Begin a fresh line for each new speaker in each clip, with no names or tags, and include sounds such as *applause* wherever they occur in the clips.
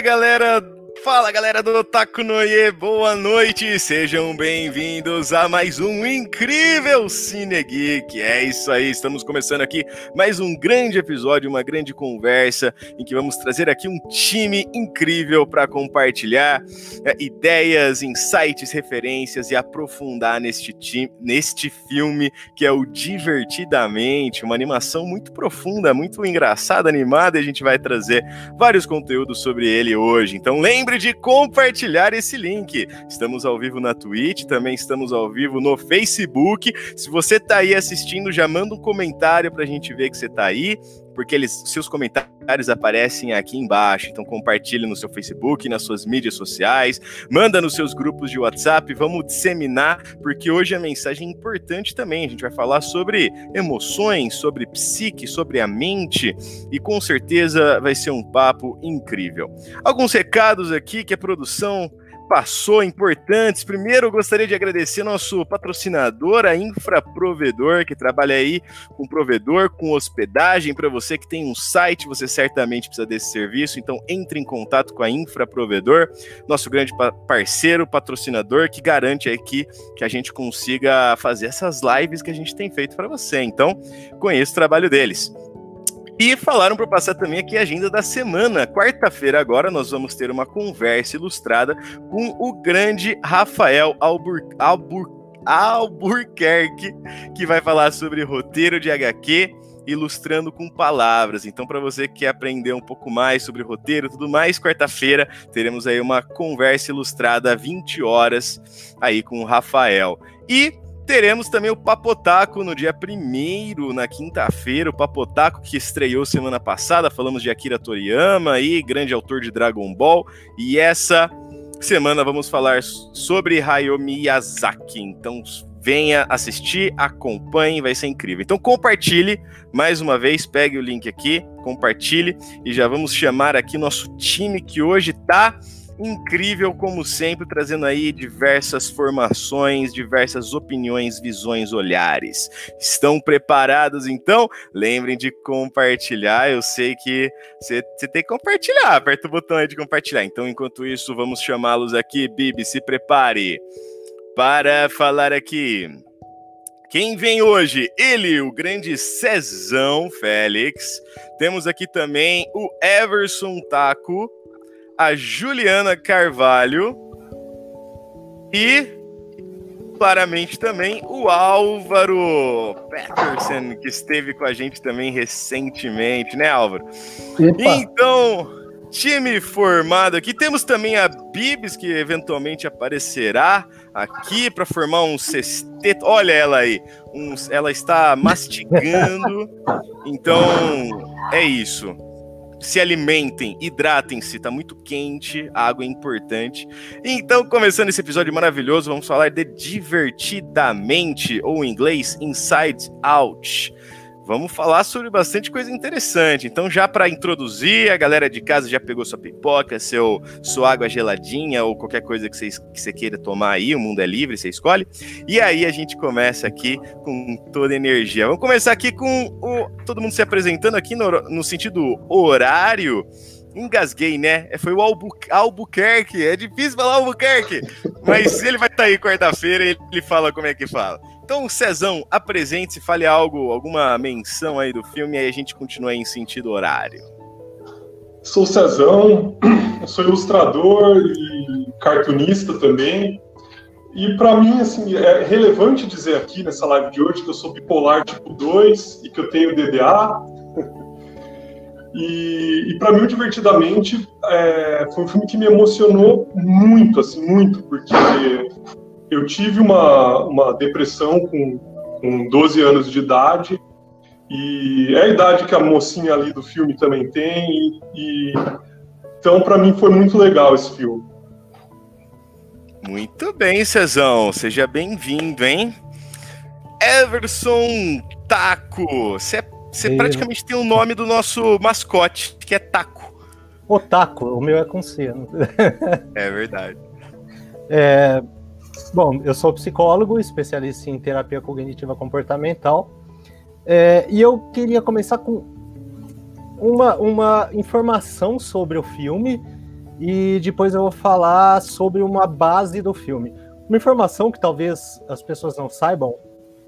Galera Fala galera do Otaku Noie, boa noite, sejam bem-vindos a mais um incrível Cine Geek. É isso aí, estamos começando aqui mais um grande episódio, uma grande conversa em que vamos trazer aqui um time incrível para compartilhar é, ideias, insights, referências e aprofundar neste, time, neste filme que é o Divertidamente, uma animação muito profunda, muito engraçada, animada, e a gente vai trazer vários conteúdos sobre ele hoje. Então lembre lembre de compartilhar esse link. Estamos ao vivo na Twitch, também estamos ao vivo no Facebook. Se você está aí assistindo, já manda um comentário para a gente ver que você está aí porque eles, seus comentários aparecem aqui embaixo. Então compartilhe no seu Facebook, nas suas mídias sociais, manda nos seus grupos de WhatsApp, vamos disseminar, porque hoje a mensagem é importante também. A gente vai falar sobre emoções, sobre psique, sobre a mente e com certeza vai ser um papo incrível. Alguns recados aqui que a produção passou importantes. Primeiro, eu gostaria de agradecer nosso patrocinador, a Infraprovedor, que trabalha aí com provedor, com hospedagem. Para você que tem um site, você certamente precisa desse serviço. Então, entre em contato com a Infraprovedor, nosso grande parceiro, patrocinador, que garante aqui que a gente consiga fazer essas lives que a gente tem feito para você. Então, conheça o trabalho deles. E falaram para passar também aqui a agenda da semana. Quarta-feira agora nós vamos ter uma conversa ilustrada com o grande Rafael Albur Albur que vai falar sobre roteiro de HQ ilustrando com palavras. Então, para você que quer aprender um pouco mais sobre roteiro, tudo mais, quarta-feira teremos aí uma conversa ilustrada 20 horas aí com o Rafael. E Teremos também o Papotaco no dia 1 na quinta-feira. O Papotaco que estreou semana passada. Falamos de Akira Toriyama, aí, grande autor de Dragon Ball. E essa semana vamos falar sobre Hayao Miyazaki. Então venha assistir, acompanhe, vai ser incrível. Então compartilhe mais uma vez, pegue o link aqui, compartilhe e já vamos chamar aqui nosso time que hoje está incrível como sempre, trazendo aí diversas formações, diversas opiniões, visões, olhares. Estão preparados então? Lembrem de compartilhar. Eu sei que você tem que compartilhar. Aperta o botão aí de compartilhar. Então, enquanto isso, vamos chamá-los aqui. Bibi, se prepare para falar aqui. Quem vem hoje? Ele, o grande Cezão Félix. Temos aqui também o Everson Taco a Juliana Carvalho e claramente também o Álvaro Patterson, que esteve com a gente também recentemente, né, Álvaro? Epa. Então, time formado aqui. Temos também a Bibs, que eventualmente aparecerá aqui para formar um sexteto. Olha ela aí, um, ela está mastigando. *laughs* então, é isso se alimentem, hidratem-se, tá muito quente, a água é importante. Então, começando esse episódio maravilhoso, vamos falar de divertidamente, ou em inglês, Inside Out. Vamos falar sobre bastante coisa interessante. Então, já para introduzir, a galera de casa já pegou sua pipoca, seu, sua água geladinha ou qualquer coisa que você, que você queira tomar aí, o mundo é livre, você escolhe. E aí a gente começa aqui com toda energia. Vamos começar aqui com o, todo mundo se apresentando aqui no, no sentido horário engasguei, né? Foi o Albu Albuquerque. É difícil falar Albuquerque, mas ele vai estar tá aí quarta-feira e ele fala como é que fala. Então, Cezão, apresente-se, fale algo, alguma menção aí do filme, aí a gente continua em sentido horário.
Sou Cezão, sou ilustrador e cartunista também. E para mim, assim, é relevante dizer aqui nessa live de hoje que eu sou bipolar tipo 2 e que eu tenho DDA. E, e para mim, Divertidamente, é, foi um filme que me emocionou muito, assim, muito, porque eu tive uma, uma depressão com, com 12 anos de idade, e é a idade que a mocinha ali do filme também tem, e, e então para mim foi muito legal esse filme.
Muito bem, Cezão, seja bem-vindo, hein? Everson Taco, você é, praticamente tem o nome do nosso mascote, que é Taco.
O Taco, o meu é com C. *laughs*
é verdade.
É, Bom, eu sou psicólogo, especialista em terapia cognitiva comportamental, é, e eu queria começar com uma, uma informação sobre o filme e depois eu vou falar sobre uma base do filme. Uma informação que talvez as pessoas não saibam,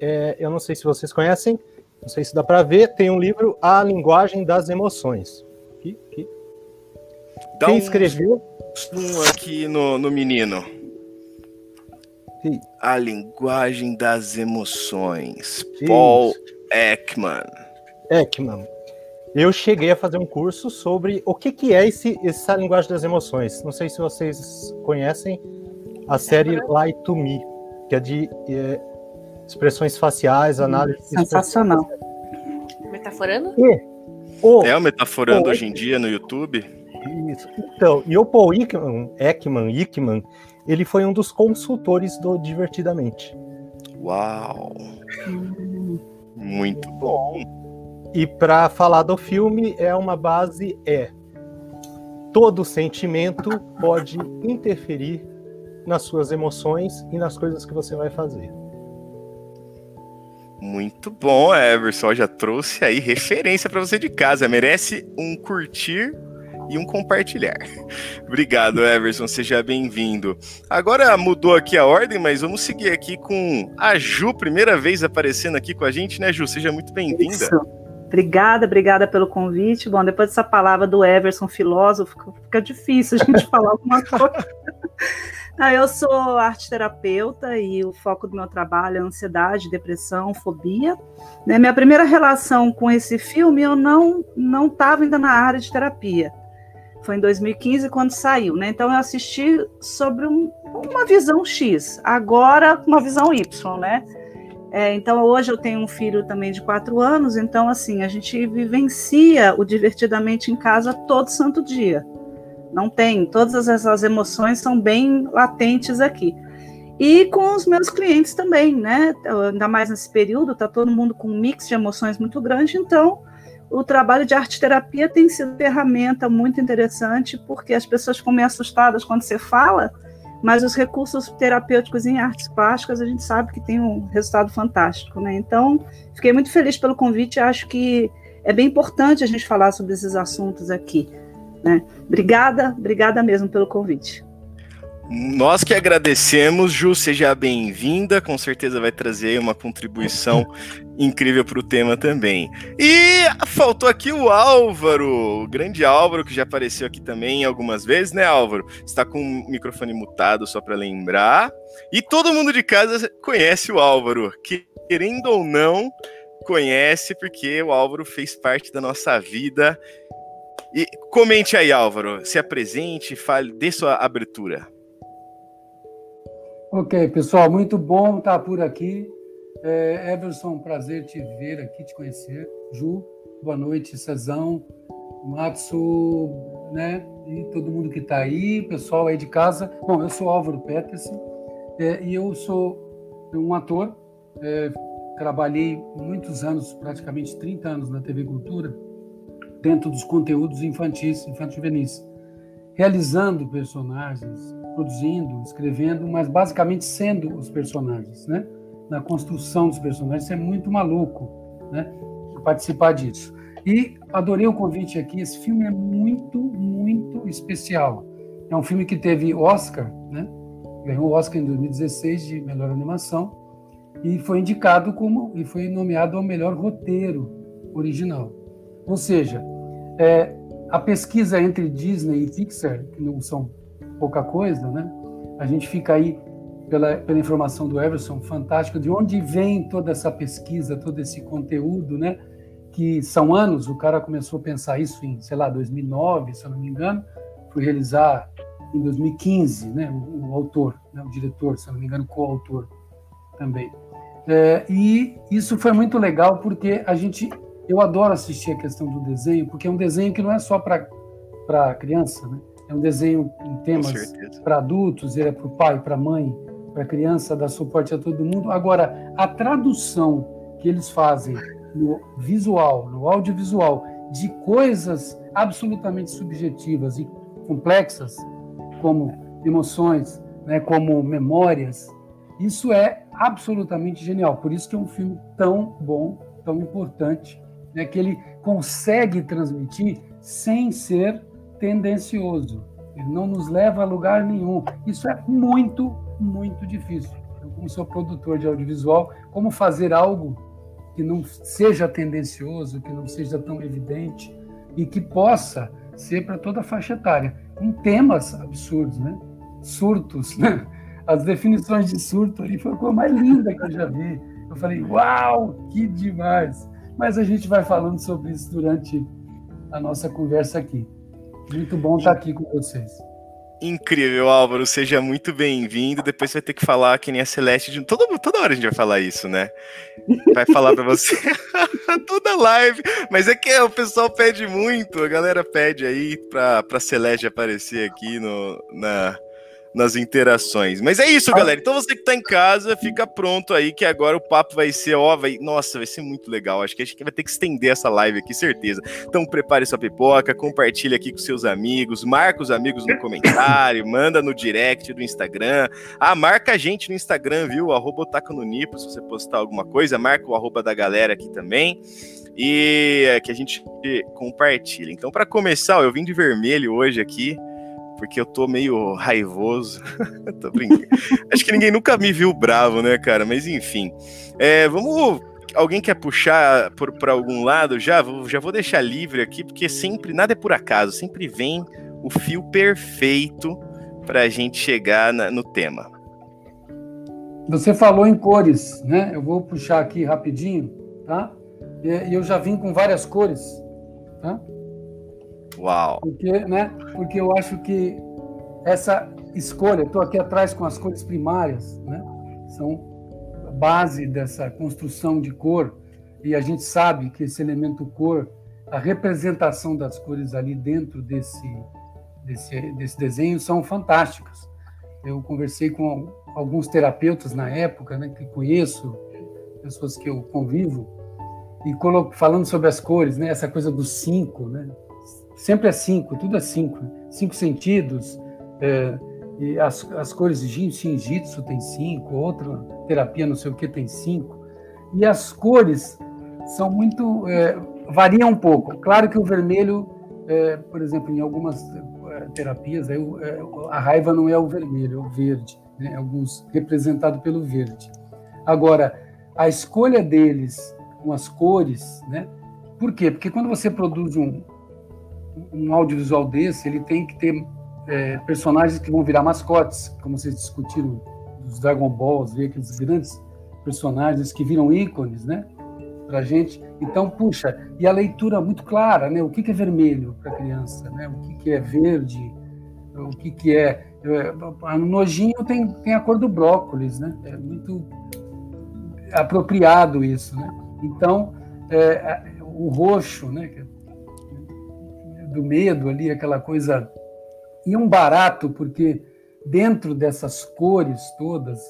é, eu não sei se vocês conhecem, não sei se dá para ver, tem um livro A Linguagem das Emoções. Aqui, aqui. Quem um escreveu?
Um aqui no, no menino.
Sim.
A Linguagem das Emoções. Isso. Paul Ekman.
Ekman. Eu cheguei a fazer um curso sobre o que, que é esse, essa linguagem das emoções. Não sei se vocês conhecem a série Lie to Me, que é de é, expressões faciais, análise.
Sensacional.
Metaforando?
E,
o, é o Metaforando o, hoje em dia no YouTube?
Isso. Então, e o Paul Ekman, Ekman, Ekman, ele foi um dos consultores do Divertidamente.
Uau! Muito bom.
E para falar do filme, é uma base é todo sentimento pode interferir nas suas emoções e nas coisas que você vai fazer.
Muito bom, Everson. Já trouxe aí referência para você de casa. Merece um curtir e um compartilhar. *laughs* Obrigado, Everson. Seja bem-vindo. Agora mudou aqui a ordem, mas vamos seguir aqui com a Ju, primeira vez aparecendo aqui com a gente, né, Ju? Seja muito bem-vinda.
Obrigada, obrigada pelo convite. Bom, depois dessa palavra do Everson, filósofo, fica difícil a gente *laughs* falar alguma coisa. Ah, eu sou arte terapeuta e o foco do meu trabalho é ansiedade, depressão, fobia. Né, minha primeira relação com esse filme, eu não não estava ainda na área de terapia. Foi em 2015 quando saiu, né? Então eu assisti sobre um, uma visão X, agora uma visão Y, né? É, então, hoje eu tenho um filho também de quatro anos, então, assim, a gente vivencia o divertidamente em casa todo santo dia. Não tem, todas essas emoções são bem latentes aqui. E com os meus clientes também, né? Ainda mais nesse período, tá todo mundo com um mix de emoções muito grande, então o trabalho de arte terapia tem sido ferramenta muito interessante, porque as pessoas ficam meio assustadas quando você fala, mas os recursos terapêuticos em artes plásticas a gente sabe que tem um resultado fantástico, né? Então, fiquei muito feliz pelo convite, acho que é bem importante a gente falar sobre esses assuntos aqui, né? Obrigada, obrigada mesmo pelo convite.
Nós que agradecemos, Ju, seja bem-vinda, com certeza vai trazer uma contribuição incrível para o tema também. E faltou aqui o Álvaro, o grande Álvaro, que já apareceu aqui também algumas vezes, né, Álvaro? Está com o microfone mutado, só para lembrar. E todo mundo de casa conhece o Álvaro, que, querendo ou não, conhece, porque o Álvaro fez parte da nossa vida. E comente aí, Álvaro, se apresente, fale, dê sua abertura.
Ok, pessoal, muito bom estar por aqui. É, Everson, prazer te ver aqui, te conhecer. Ju, boa noite, Cezão, Matsu, né? E todo mundo que está aí, pessoal aí de casa. Bom, eu sou Álvaro Peterson é, e eu sou um ator. É, trabalhei muitos anos, praticamente 30 anos na TV Cultura, dentro dos conteúdos infantis, infantil-juvenis, realizando personagens, produzindo, escrevendo, mas basicamente sendo os personagens, né? Na construção dos personagens, isso é muito maluco, né? Participar disso. E adorei o convite aqui. Esse filme é muito, muito especial. É um filme que teve Oscar, né? Ganhou o Oscar em 2016 de melhor animação e foi indicado como e foi nomeado ao melhor roteiro original. Ou seja, é, a pesquisa entre Disney e Pixar, que não são pouca coisa, né? A gente fica aí pela, pela informação do Everson, fantástico, de onde vem toda essa pesquisa, todo esse conteúdo, né? Que são anos, o cara começou a pensar isso em, sei lá, 2009, se eu não me engano, foi realizar em 2015, né? O, o autor, né? o diretor, se eu não me engano, coautor também. É, e isso foi muito legal porque a gente, eu adoro assistir a questão do desenho, porque é um desenho que não é só para criança, né? É um desenho em temas para adultos, ele é para o pai, para a mãe, para a criança, dá suporte a todo mundo. Agora, a tradução que eles fazem no visual, no audiovisual, de coisas absolutamente subjetivas e complexas, como emoções, né, como memórias, isso é absolutamente genial. Por isso que é um filme tão bom, tão importante, né, que ele consegue transmitir sem ser tendencioso. Ele não nos leva a lugar nenhum. Isso é muito, muito difícil. Eu, como sou produtor de audiovisual, como fazer algo que não seja tendencioso, que não seja tão evidente e que possa ser para toda a faixa etária, em temas absurdos, né? Surtos, né? As definições de surto ali foi a coisa mais linda que eu já vi. Eu falei, uau, que demais! Mas a gente vai falando sobre isso durante a nossa conversa aqui. Muito bom estar aqui com vocês.
Incrível, Álvaro. Seja muito bem-vindo. Depois você vai ter que falar que nem a Celeste. De... Toda, toda hora a gente vai falar isso, né? Vai falar para você *laughs* toda live. Mas é que o pessoal pede muito. A galera pede aí para a Celeste aparecer aqui no, na, nas interações. Mas é isso, galera. Então você que tá em casa, fica pronto aí que agora o papo vai ser, ó, vai, nossa, vai ser muito legal. Acho que a gente vai ter que estender essa live aqui, certeza. Então prepare sua pipoca, compartilha aqui com seus amigos, marca os amigos no comentário, *laughs* manda no direct do Instagram. Ah, marca a gente no Instagram, viu? Arroba no Nipo, se você postar alguma coisa, marca o arroba da galera aqui também e é, que a gente compartilha. Então, para começar, eu vim de vermelho hoje aqui, porque eu tô meio raivoso. *laughs* tô brincando. Acho que ninguém nunca me viu bravo, né, cara? Mas enfim. É, vamos. Alguém quer puxar para algum lado? Já, já vou deixar livre aqui, porque sempre, nada é por acaso, sempre vem o fio perfeito para a gente chegar na, no tema.
Você falou em cores, né? Eu vou puxar aqui rapidinho, tá? E eu já vim com várias cores, tá?
Uau!
Porque, né, porque eu acho que essa escolha, estou aqui atrás com as cores primárias, né, são a base dessa construção de cor, e a gente sabe que esse elemento cor, a representação das cores ali dentro desse, desse, desse desenho são fantásticas. Eu conversei com alguns terapeutas na época, né, que conheço, pessoas que eu convivo, e falando sobre as cores, né, essa coisa dos cinco, né, sempre é cinco, tudo é cinco. Cinco sentidos. É, e as, as cores de Shinjitsu tem cinco, outra terapia não sei o que tem cinco. E as cores são muito. É, variam um pouco. Claro que o vermelho, é, por exemplo, em algumas é, terapias, aí, é, a raiva não é o vermelho, é o verde. Né? Alguns representado pelo verde. Agora, a escolha deles com as cores, né? Por quê? Porque quando você produz um, um audiovisual desse, ele tem que ter é, personagens que vão virar mascotes, como vocês discutiram dos Dragon Balls, ver aqueles grandes personagens que viram ícones, né? Pra gente. Então, puxa, e a leitura muito clara, né? O que, que é vermelho para criança, né? O que, que é verde, o que, que é. é no nojinho tem, tem a cor do brócolis, né? É muito apropriado isso, né? Então, é, o roxo, né? Do medo ali, aquela coisa. E um barato, porque dentro dessas cores todas,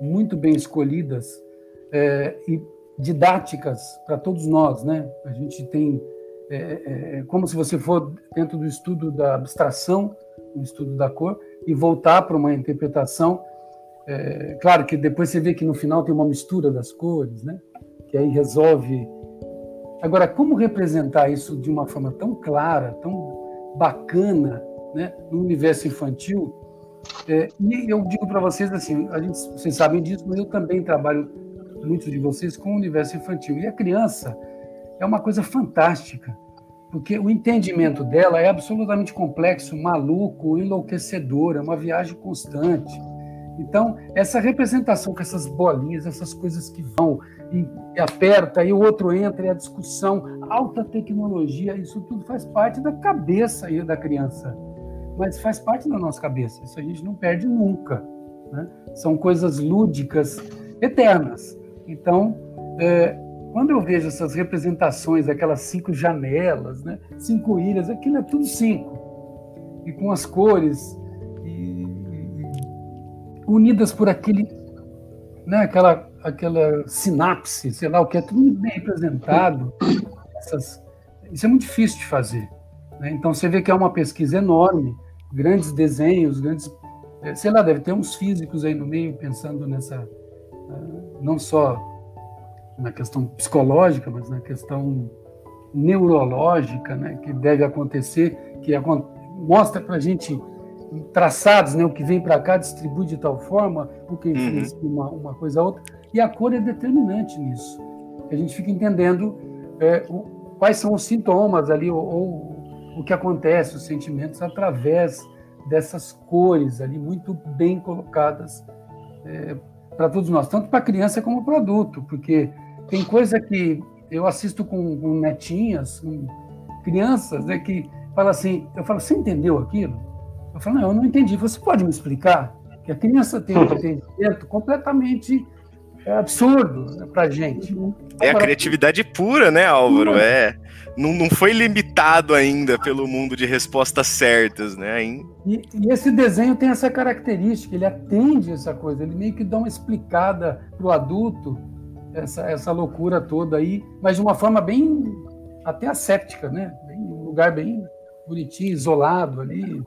muito bem escolhidas é, e didáticas para todos nós, né? A gente tem. É, é, é, como se você for dentro do estudo da abstração, do estudo da cor, e voltar para uma interpretação. É, claro que depois você vê que no final tem uma mistura das cores, né? Que aí resolve Agora, como representar isso de uma forma tão clara, tão bacana, né, no universo infantil? É, e eu digo para vocês assim, a gente, vocês sabem disso, mas eu também trabalho muitos de vocês com o universo infantil. E a criança é uma coisa fantástica, porque o entendimento dela é absolutamente complexo, maluco, enlouquecedor, é uma viagem constante. Então, essa representação com essas bolinhas, essas coisas que vão e, aperta, e o outro entra, e a discussão, alta tecnologia, isso tudo faz parte da cabeça aí da criança. Mas faz parte da nossa cabeça, isso a gente não perde nunca. Né? São coisas lúdicas eternas. Então, é, quando eu vejo essas representações, aquelas cinco janelas, né? cinco ilhas, aquilo é tudo cinco. E com as cores e, e, unidas por aquele, né? aquela aquela sinapse, sei lá o que, é tudo bem representado. Essas, isso é muito difícil de fazer. Né? Então você vê que é uma pesquisa enorme, grandes desenhos, grandes. Eh, sei lá, deve ter uns físicos aí no meio pensando nessa. Ah, não só na questão psicológica, mas na questão neurológica, né, que deve acontecer, que mostra para a gente traçados, né? O que vem para cá distribui de tal forma, o que influencia
Uhum.
uma, uma coisa a outra. E a cor é determinante nisso. A gente fica entendendo é, o- quais são os sintomas ali, ou, ou o que acontece, os sentimentos, através dessas cores ali, muito bem colocadas para todos nós, tanto para criança como para adulto, porque tem coisa que eu assisto com, com netinhas, com crianças, né, que fala assim, eu falo, você entendeu aquilo? Eu falo, não, eu não entendi. Você pode me explicar? Que a criança tem um *laughs* entendimento completamente é, absurdo para a gente.
É a criatividade pura, né, Álvaro? É. Não, não foi limitado ainda pelo mundo de respostas certas, né?
E, e esse desenho tem essa característica, ele atende essa coisa, ele meio que dá uma explicada para o adulto, essa, essa loucura toda aí, mas de uma forma bem até asséptica, né? Bem, um lugar bem bonitinho, isolado ali.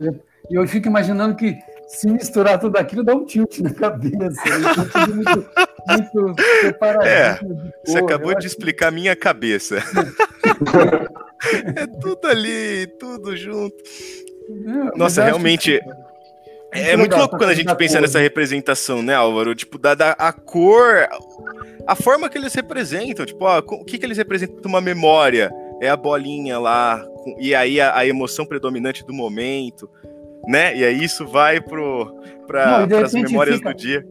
E eu fico imaginando que se misturar tudo aquilo dá um tilt na cabeça. tudo muito, muito
É, Você acabou
Eu
de explicar a minha cabeça. *laughs* é tudo ali, tudo junto.
acho- mas
Nossa,
acho
realmente, É muito
legal,
louco
essa
quando a gente pensa
cor,
nessa representação, né, Álvaro? Tipo, da, da- a cor, a forma que eles representam. Tipo, ó, o que, que eles representam? Uma memória. É a bolinha lá, com- e aí a, a emoção predominante do momento, né? E aí isso vai para as memórias
fica-
do dia.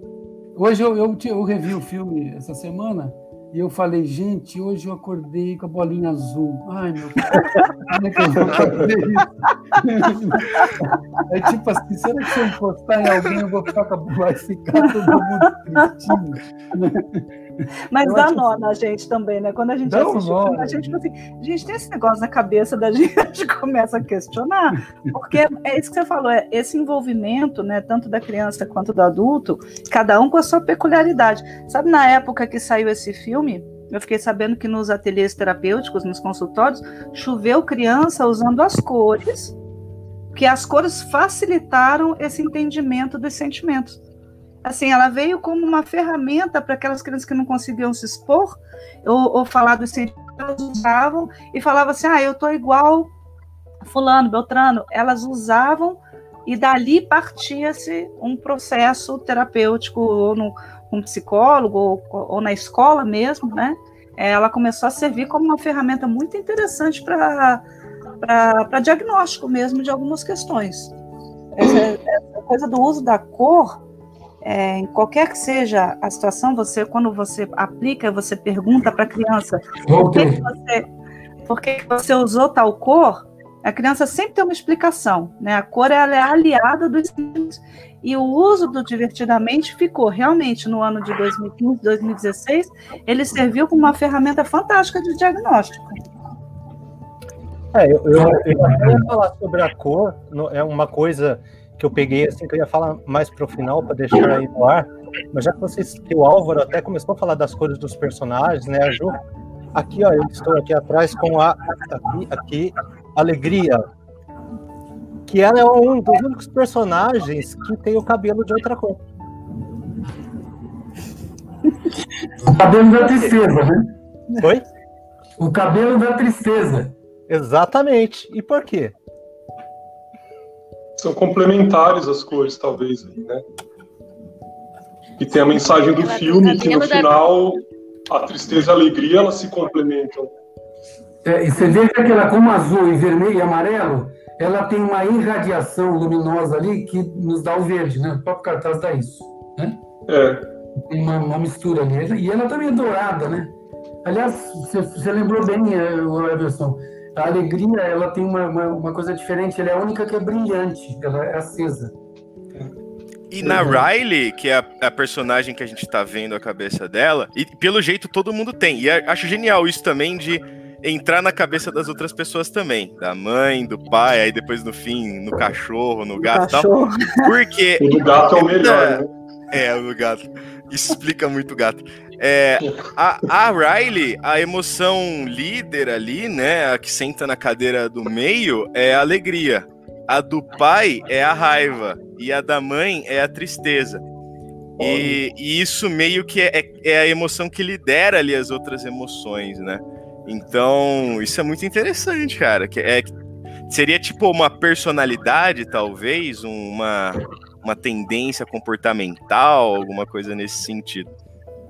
Hoje eu, eu, eu revi o filme essa semana e eu falei, gente, hoje eu acordei com a bolinha azul. Ai, meu como é que eu vou fazer isso? É tipo assim, será que se eu encostar em alguém eu vou ficar com a vai ficar todo mundo tristinho?
Mas
Eu
dá nó
assim-
na gente também, né? Quando a gente
Dá um
assiste o
nó,
filme, a
né?
gente fica assim, gente, tem esse negócio na cabeça da *laughs* gente, a gente começa a questionar. Porque é isso que você falou, é esse envolvimento, né, tanto da criança quanto do adulto, cada um com a sua peculiaridade. Sabe, na época que saiu esse filme, eu fiquei sabendo que nos ateliês terapêuticos, nos consultórios, choveu criança usando as cores, que as cores facilitaram esse entendimento dos sentimentos. Assim, ela veio como uma ferramenta para aquelas crianças que não conseguiam se expor ou, ou falar dos sentimentos, elas usavam e falavam assim: ah, eu estou igual Fulano, Beltrano. Elas usavam e dali partia-se um processo terapêutico, ou no, um psicólogo, ou, ou na escola mesmo, né? Ela começou a servir como uma ferramenta muito interessante para diagnóstico mesmo de algumas questões. Essa, essa coisa do uso da cor é, em qualquer que seja a situação, você quando você aplica, você pergunta para a criança por que, que você, por que, que você usou tal cor, a criança sempre tem uma explicação, né? A cor ela é aliada dos sentimentos. E o uso do divertidamente ficou realmente no ano de 2015, 2016, ele serviu como uma ferramenta fantástica de diagnóstico.
É, eu, eu, eu até ia falar sobre a cor, é uma coisa que eu peguei assim, que eu ia falar mais pro final para deixar aí no ar, mas já que vocês, que o Álvaro até começou a falar das cores dos personagens, né, a Ju, aqui ó, eu estou aqui atrás com a aqui, aqui Alegria, que ela é um dos únicos personagens que tem o cabelo de outra cor.
O cabelo da tristeza, né?
Oi?
O cabelo da tristeza.
Exatamente. E por quê?
São complementares as cores, talvez, aí, né? E tem a mensagem do filme que no final a tristeza e a alegria elas se complementam.
É, e você vê que aquela, como azul e vermelho e amarelo, ela tem uma irradiação luminosa ali que nos dá o verde, né? O próprio cartaz dá isso. Né?
É,
Tem uma, uma mistura ali. E ela também é dourada, né? Aliás, você, lembrou bem, o Everson. A alegria, ela tem uma, uma, uma coisa diferente. Ela é a única que é brilhante. Ela é acesa.
E na
Uhum.
Riley, que é a, a personagem que a gente tá vendo a cabeça dela, e pelo jeito todo mundo tem. E a- acho genial isso também de entrar na cabeça das outras pessoas também. Da mãe, do pai, aí depois no fim, no cachorro, no gato e tal. Porque.
o *laughs* do gato é o melhor, né?
É, o do gato. Isso explica muito gato. É, a, a Riley, a emoção líder ali, né? A que senta na cadeira do meio, é a alegria. A do pai é a raiva. E a da mãe é a tristeza. E, e isso meio que é, é- é a emoção que lidera ali as outras emoções, né? Então, isso é muito interessante, cara. Que é, Seria tipo uma personalidade, talvez, uma, uma tendência comportamental, alguma coisa nesse sentido.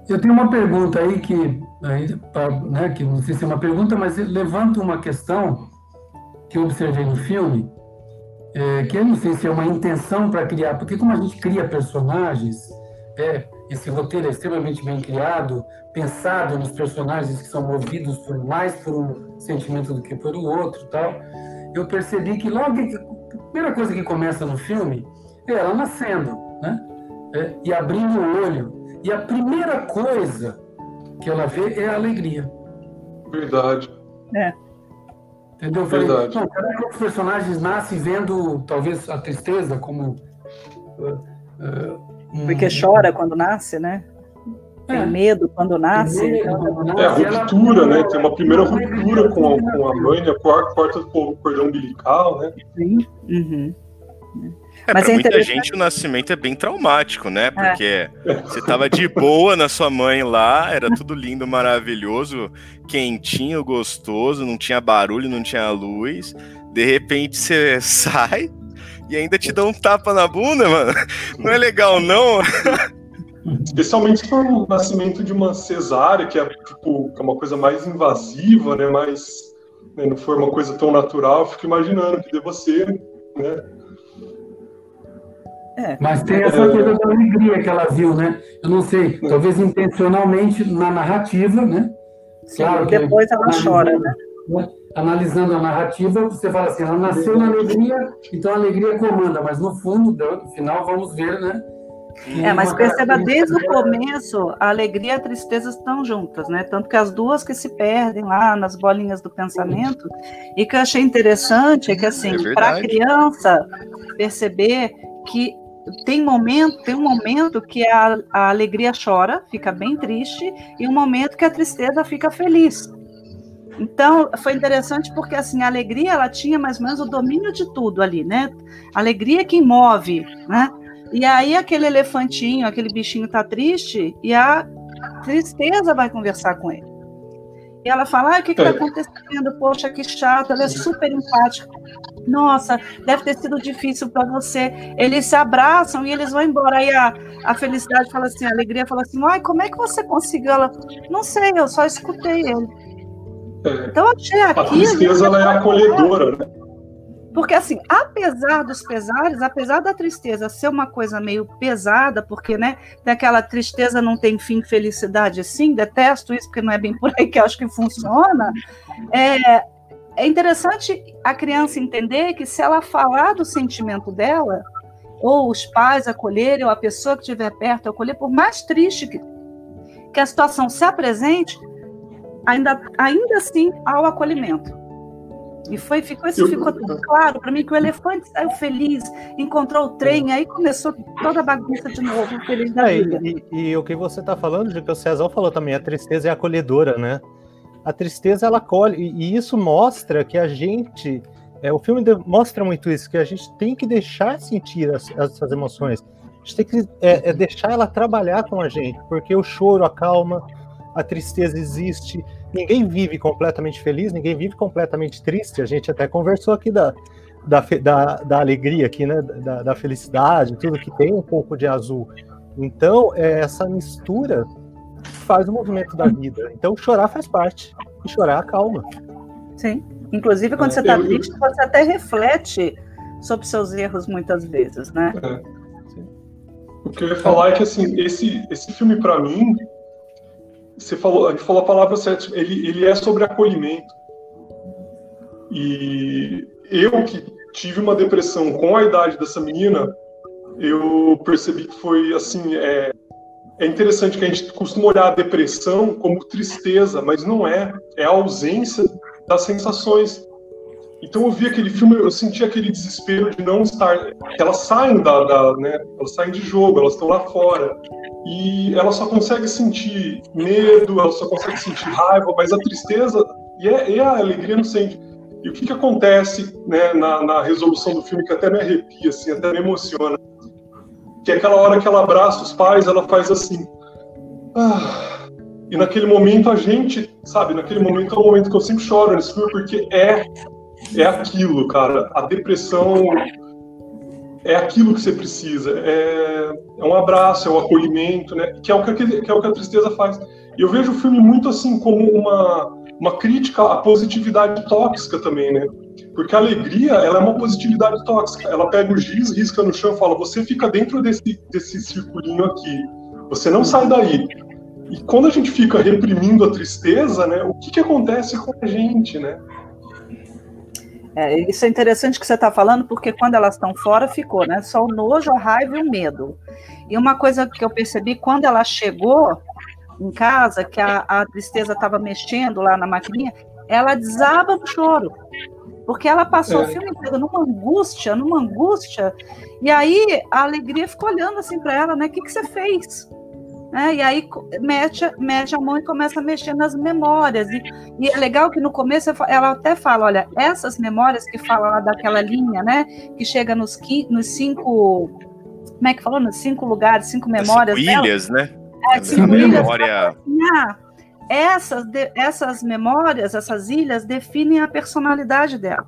Eu tenho uma pergunta aí que, né, que não sei se é uma pergunta, mas levanta uma questão que eu observei no filme, é, que eu não sei se é uma intenção para criar, porque como a gente cria personagens, é, esse roteiro é extremamente bem criado, pensado nos personagens que são movidos por mais por um sentimento do que por o outro, tal. Eu percebi que logo a primeira coisa que começa no filme é ela nascendo, né? É, e abrindo o olho. E a primeira coisa que ela vê é a alegria.
Verdade.
É.
Entendeu? Verdade. Falei, será que os personagens nascem vendo talvez a tristeza como uh,
uh, porque chora quando nasce, né? Tem é. medo quando nasce.
Então... É a ruptura, né? Tem uma primeira ruptura com a, com a mãe, né? Corta o cordão umbilical, né?
Sim. Uhum. *laughs*
É, Mas pra é muita gente o nascimento é bem traumático, né? É. Porque é. você tava de boa na sua mãe lá, era tudo lindo, maravilhoso, quentinho, gostoso, não tinha barulho, não tinha luz. De repente você *laughs* sai, e ainda te dão um tapa na bunda, mano. Não é legal, não?
Especialmente se for o nascimento de uma cesárea, que é, tipo, é uma coisa mais invasiva, né? Mais, né, não for uma coisa tão natural, eu fico imaginando que deva ser, né?
É, Mas tem essa é... coisa da alegria que ela viu, né? Eu não sei, talvez intencionalmente na narrativa, né?
Sim, claro depois ela chora, né?
né? analisando a narrativa, você fala assim, ela nasceu na alegria, então a alegria comanda, mas no fundo, no final, vamos ver, né?
É, mas perceba desde o começo, a alegria e a tristeza estão juntas, né? Tanto que as duas que se perdem lá nas bolinhas do pensamento. E que eu achei interessante é que, assim, é para a criança perceber que tem momento, tem um momento que a, a alegria chora, fica bem triste, e um momento que a tristeza fica feliz. Então, foi interessante porque assim, a alegria ela tinha mais ou menos o domínio de tudo ali, né? A alegria é move, né? E aí aquele elefantinho, aquele bichinho tá triste e a tristeza vai conversar com ele. E ela fala: ah, o que está acontecendo? Poxa, que chato, ela é super empática. Nossa, deve ter sido difícil para você. Eles se abraçam e eles vão embora. Aí a, a felicidade fala assim, a alegria fala assim: ai, como é que você conseguiu? Ela, não sei, eu só escutei ele.
É. Então, achei aqui. A tristeza ela é acolhedora, né?
Porque, assim, apesar dos pesares, apesar da tristeza ser uma coisa meio pesada, porque, né, daquela tristeza não tem fim, felicidade sim, detesto isso, porque não é bem por aí que eu acho que funciona. É, é interessante a criança entender que se ela falar do sentimento dela, ou os pais acolherem, ou a pessoa que estiver perto acolher, por mais triste que, que a situação se apresente, ainda, ainda assim há o acolhimento. E foi, ficou, isso ficou tão claro para mim que o elefante saiu feliz, encontrou o trem, aí começou toda a bagunça de novo, feliz da é, vida.
E, e, e, o que você está falando, de que o César falou também, a tristeza é acolhedora, né? A tristeza ela acolhe, e, e isso mostra que a gente, é, o filme mostra muito isso, que a gente tem que deixar sentir as, essas emoções. A gente tem que é, é deixar ela trabalhar com a gente, porque o choro acalma, a tristeza existe, ninguém vive completamente feliz, ninguém vive completamente triste. A gente até conversou aqui da, da, da, da alegria aqui, né? Da, da, felicidade, tudo que tem um pouco de azul. Então, é, essa mistura faz o movimento da vida. Então, chorar faz parte. E chorar acalma.
Sim. Inclusive, quando é, você está triste, você até reflete sobre seus erros muitas vezes, né? É.
O que eu ia falar é que, assim, esse, esse filme, para mim, você falou, a gente falou a palavra certa, ele, ele é sobre acolhimento. E eu que tive uma depressão com a idade dessa menina, eu percebi que foi assim, é, é interessante que a gente costuma olhar a depressão como tristeza, mas não é, é a ausência das sensações. Então eu vi aquele filme, eu senti aquele desespero de não estar. Elas saem da, da né, elas saem de jogo, elas estão lá fora e ela só consegue sentir medo, ela só consegue sentir raiva, mas a tristeza e, é, e a alegria não sente. E o que, que acontece né, na, na, resolução do filme que até me arrepia, assim, até me emociona, que é aquela hora que ela abraça os pais, ela faz assim. Ah, e naquele momento a gente, sabe, naquele momento é o momento que eu sempre choro nesse filme, porque é é aquilo, cara. A depressão é aquilo que você precisa. É, é um abraço, é o um acolhimento, né? Que é o que, que é o que a tristeza faz. E eu vejo o filme muito assim como uma, uma crítica à positividade tóxica também, né? Porque a alegria, ela é uma positividade tóxica. Ela pega o giz, risca no chão e fala: você fica dentro desse, desse circulinho aqui. Você não sai daí. E quando a gente fica reprimindo a tristeza, né? O que, que acontece com a gente, né?
É, isso é interessante que você está falando, porque quando elas estão fora, ficou, né? Só o nojo, a raiva e o medo. E uma coisa que eu percebi, quando ela chegou em casa, que a, a tristeza estava mexendo lá na maquininha, ela desaba no choro. Porque ela passou é. o filme inteiro numa angústia, numa angústia, e aí a alegria ficou olhando assim para ela, né? O que, que você fez? Né? E aí mete, mete a mão e começa a mexer nas memórias. E, e, é legal que no começo ela até fala: olha, essas memórias que fala lá daquela linha, né? Que chega nos, nos cinco. Como é que falou? Nos cinco lugares, cinco memórias.
Cinco ilhas, né?
É, cinco. Memória... Ah, essas, essas memórias, essas ilhas, definem a personalidade dela.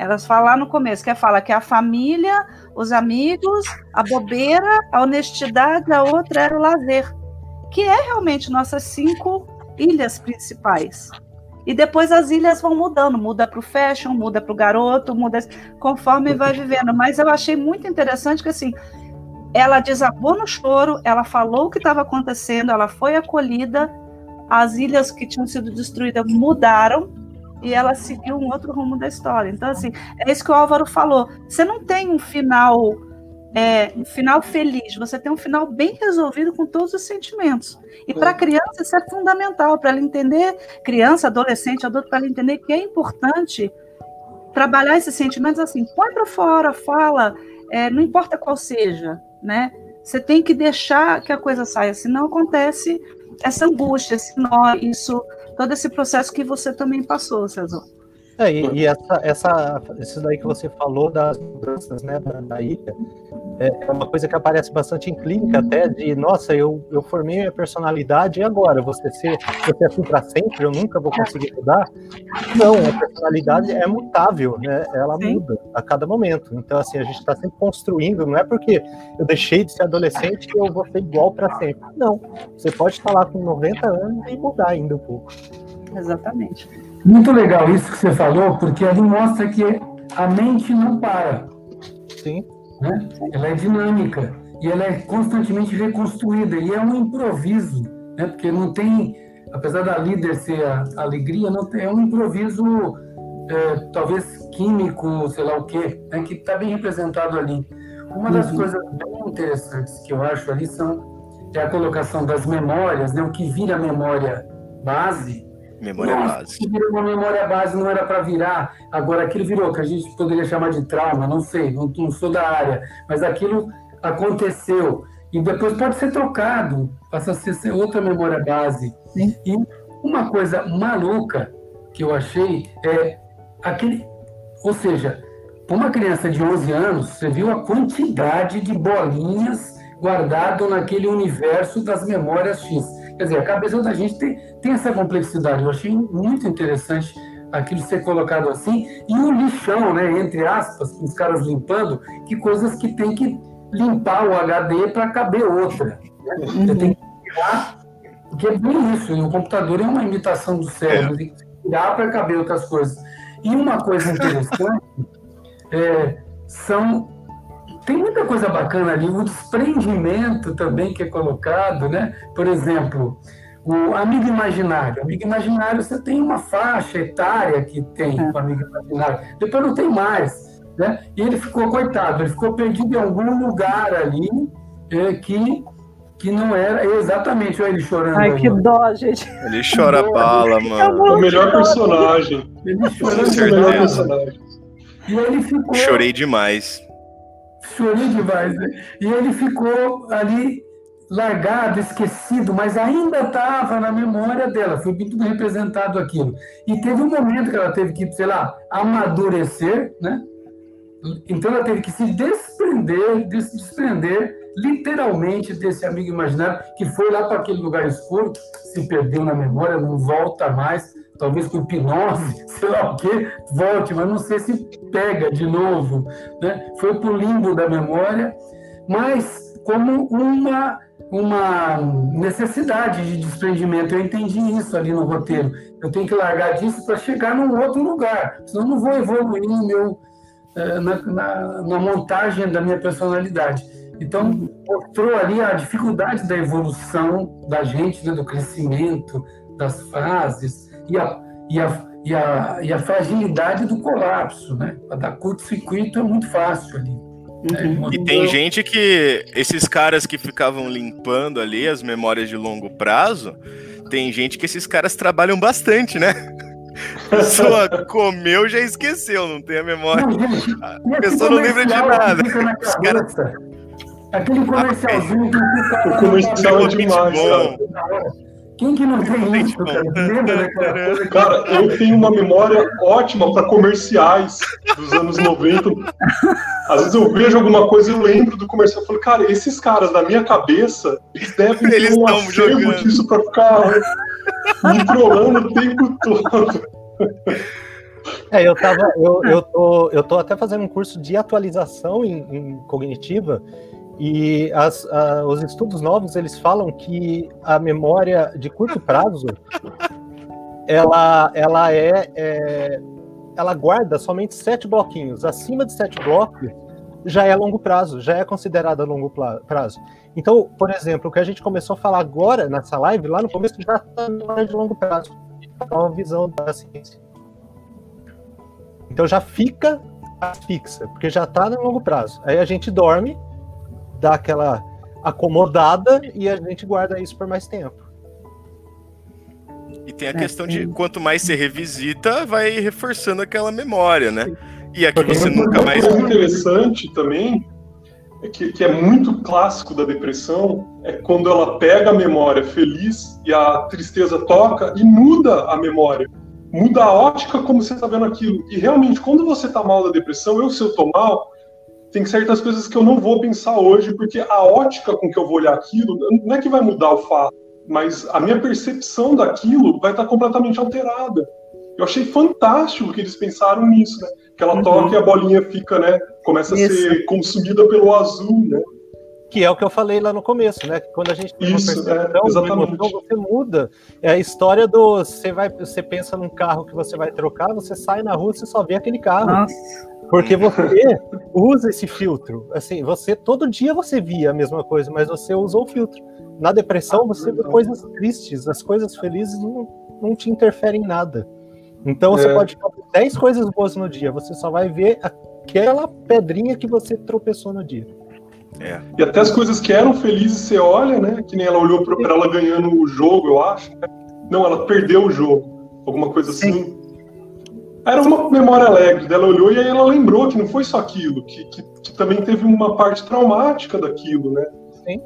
Elas falam lá no começo, que é fala que a família, os amigos, a bobeira, a honestidade, a outra era o lazer, que é realmente nossas cinco ilhas principais. E depois as ilhas vão mudando, muda para o fashion, muda para o garoto, muda conforme vai vivendo. Mas eu achei muito interessante que assim, ela desabou no choro, ela falou o que estava acontecendo, ela foi acolhida, as ilhas que tinham sido destruídas mudaram, e ela seguiu um outro rumo da história. Então, assim, é isso que o Álvaro falou. Você não tem um final, é, um final feliz, você tem um final bem resolvido com todos os sentimentos. E para a criança isso é fundamental, para ela entender, criança, adolescente, adulto, para ela entender que é importante trabalhar esses sentimentos assim, põe para fora, fala, é, não importa qual seja, né? Você tem que deixar que a coisa saia, senão acontece essa angústia, esse nó, isso todo esse processo que você também passou, César.
É, e, e essa, essa, isso daí que você falou das mudanças né, da, da ilha, é, é, uma coisa que aparece bastante em clínica até de, nossa, eu, eu formei minha personalidade e agora? Você ser, você assim para sempre? Eu nunca vou conseguir mudar? Não, a personalidade é mutável, né? Ela Sim. muda a cada momento. Então, assim, a gente está sempre construindo, não é porque eu deixei de ser adolescente que eu vou ser igual para sempre. Não, você pode estar lá com 90 anos e mudar ainda um pouco.
Exatamente.
Muito legal isso que você falou, porque ele mostra que a mente não para.
Sim.
Né? Ela é dinâmica e ela é constantemente reconstruída e é um improviso, né? Porque não tem, apesar da líder ser a, a alegria, não tem, é um improviso é, talvez químico, sei lá o quê, né? que está bem representado ali. Uma das uhum. coisas bem interessantes que eu acho ali são é a colocação das memórias, né? O que vira memória base
Memória Nossa, base.
Virou uma memória base, não era para virar. Agora, aquilo virou, que a gente poderia chamar de trauma, não sei, não, não sou da área, mas aquilo aconteceu. E depois pode ser trocado, passa a ser outra memória base. Sim. E uma coisa maluca que eu achei é aquele. Ou seja, para uma criança de 11 anos, você viu a quantidade de bolinhas guardado naquele universo das memórias X. Quer dizer, a cabeça da gente tem, tem essa complexidade. Eu achei muito interessante aquilo ser colocado assim. E o lixão, né, entre aspas, os caras limpando, que coisas que tem que limpar o HD para caber outra. Né? Você tem que tirar, porque é bem isso. E o computador é uma imitação do cérebro, é. tem que tirar para caber outras coisas. E uma coisa interessante *laughs* é, são tem muita coisa bacana ali, o desprendimento também que é colocado, né? Por exemplo, o amigo imaginário. Amigo imaginário, você tem uma faixa etária que tem é. o amigo imaginário, depois não tem mais. Né? E ele ficou, coitado, ele ficou perdido em algum lugar ali é, que, que não era exatamente ele chorando.
Ai, que dó, gente.
Ele chora bala, mano.
O melhor personagem. Ele chorando o melhor personagem.
E ele ficou.
Chorei demais.
Chorei demais, né? E ele ficou ali largado, esquecido, mas ainda estava na memória dela, foi muito representado aquilo. E teve um momento que ela teve que, sei lá, amadurecer, né? Então ela teve que se desprender, se desprender literalmente desse amigo imaginário que foi lá para aquele lugar escuro, se perdeu na memória, não volta mais, talvez com hipnose, *laughs* sei lá o quê, volte, mas não sei se pega de novo. Né? Foi para o limbo da memória, mas como uma, uma necessidade de desprendimento. Eu entendi isso ali no roteiro. Eu tenho que largar disso para chegar num outro lugar, senão não vou evoluir no meu, eh, na, na, na montagem da minha personalidade. Então, mostrou ali a dificuldade da evolução da gente, né, do crescimento, das fases, e a, e a, e a, e a fragilidade do colapso. Né? Para dar curto-circuito é muito fácil ali.
Uhum. E tem gente que. Esses caras que ficavam limpando ali as memórias de longo prazo, tem gente que esses caras trabalham bastante, né? A *laughs* pessoa comeu já esqueceu, não tem a memória. Não, a pessoa não lembra de nada. Os caras
Aquele comercialzinho que
fica. O comercial é demais, cara.
Quem que não tem isso, cara? Lembra daquela coisa?
Cara, eu tenho uma memória ótima para comerciais dos anos 90. Às vezes eu vejo alguma coisa e eu lembro do comercial. Eu falo, cara, esses caras, na minha cabeça, eles devem
eles
ter um acervo
jogando.
disso para ficar me trolando o tempo todo. *laughs*
É, eu tava. Eu, eu, tô, eu tô até fazendo um curso de atualização em, em cognitiva e as, a, os estudos novos eles falam que a memória de curto *laughs* prazo ela, ela é, é ela guarda somente sete bloquinhos. Acima de sete blocos já é longo prazo, já é considerada longo prazo. Então, por exemplo, o que a gente começou a falar agora nessa live, lá no começo já está memória de longo prazo. É uma visão da ciência. Então já fica fixa, porque já está no longo prazo. Aí a gente dorme dá aquela acomodada e a gente guarda isso por mais tempo.
E tem a é, questão de quanto mais você revisita, vai reforçando aquela memória, né? E aqui você nunca mais.
Coisa interessante também, é que, que é muito clássico da depressão, é quando ela pega a memória feliz e a tristeza toca e muda a memória. Muda a ótica como você está vendo aquilo. E realmente, quando você está mal da depressão, eu, se eu tô mal, tem certas coisas que eu não vou pensar hoje, porque a ótica com que eu vou olhar aquilo não é que vai mudar o fato, mas a minha percepção daquilo vai estar completamente alterada. Eu achei fantástico que eles pensaram nisso, né? Que ela uhum. toca e a bolinha fica, né? Começa Isso. a ser consumida pelo azul, né?
Que é o que eu falei lá no começo, né? Quando a gente
tem Isso, uma percepção, é, exatamente.
Emoção, você muda. É a história do você vai, você pensa num carro que você vai trocar, você sai na rua, você só vê aquele carro. Nossa. Porque você usa esse filtro. Assim, você todo dia você via a mesma coisa, mas você usou o filtro. Na depressão você vê coisas tristes, as coisas felizes não, não te interferem em nada. Então você é. pode fazer 10 coisas boas no dia, você só vai ver aquela pedrinha que você tropeçou no dia.
É. E até as coisas que eram felizes você olha, né? Que nem ela olhou para ela ganhando o jogo, eu acho. Né? Não, ela perdeu o jogo. Alguma coisa Sim. assim. Era uma memória alegre dela, olhou e aí ela lembrou que não foi só aquilo, que, que, que também teve uma parte traumática daquilo, né? Sim.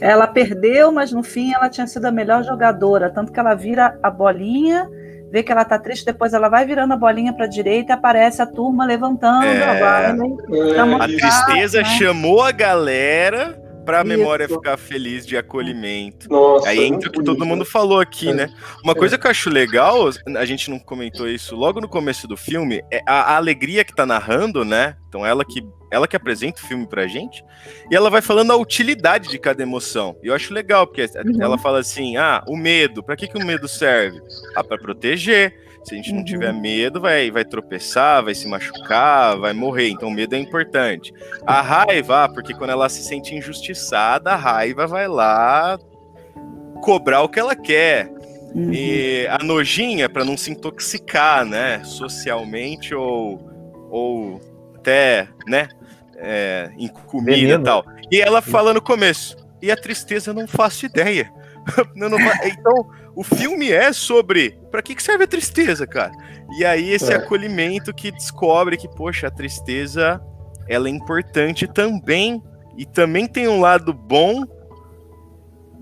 Ela perdeu, mas no fim ela tinha sido a melhor jogadora, tanto que ela vira a bolinha, vê que ela tá triste, depois ela vai virando a bolinha para direita e aparece a turma levantando é... a, né?
é... a tristeza né? chamou a galera para a memória ficar feliz de acolhimento. Nossa, Aí entra o que todo mundo falou aqui, é. né? Uma é. coisa que eu acho legal, a gente não comentou isso logo no começo do filme, é a, a, alegria que tá narrando, né? Então ela que ela que apresenta o filme pra gente, e ela vai falando a utilidade de cada emoção. E eu acho legal, porque uhum. ela fala assim: ah, o medo, para que, que o medo serve? Ah, para proteger. Se a gente não uhum. tiver medo, vai, vai tropeçar, vai se machucar, vai morrer. Então, medo é importante. A raiva, porque quando ela se sente injustiçada, a raiva vai lá cobrar o que ela quer. Uhum. E a nojinha, para não se intoxicar, né? Socialmente ou, ou até, né? É, em comida e tal. E ela fala no começo, e a tristeza eu não faço ideia. *laughs* não, não, então, o filme é sobre para que, que serve a tristeza, cara? E aí esse é. acolhimento que descobre que, poxa, a tristeza ela é importante também e também tem um lado bom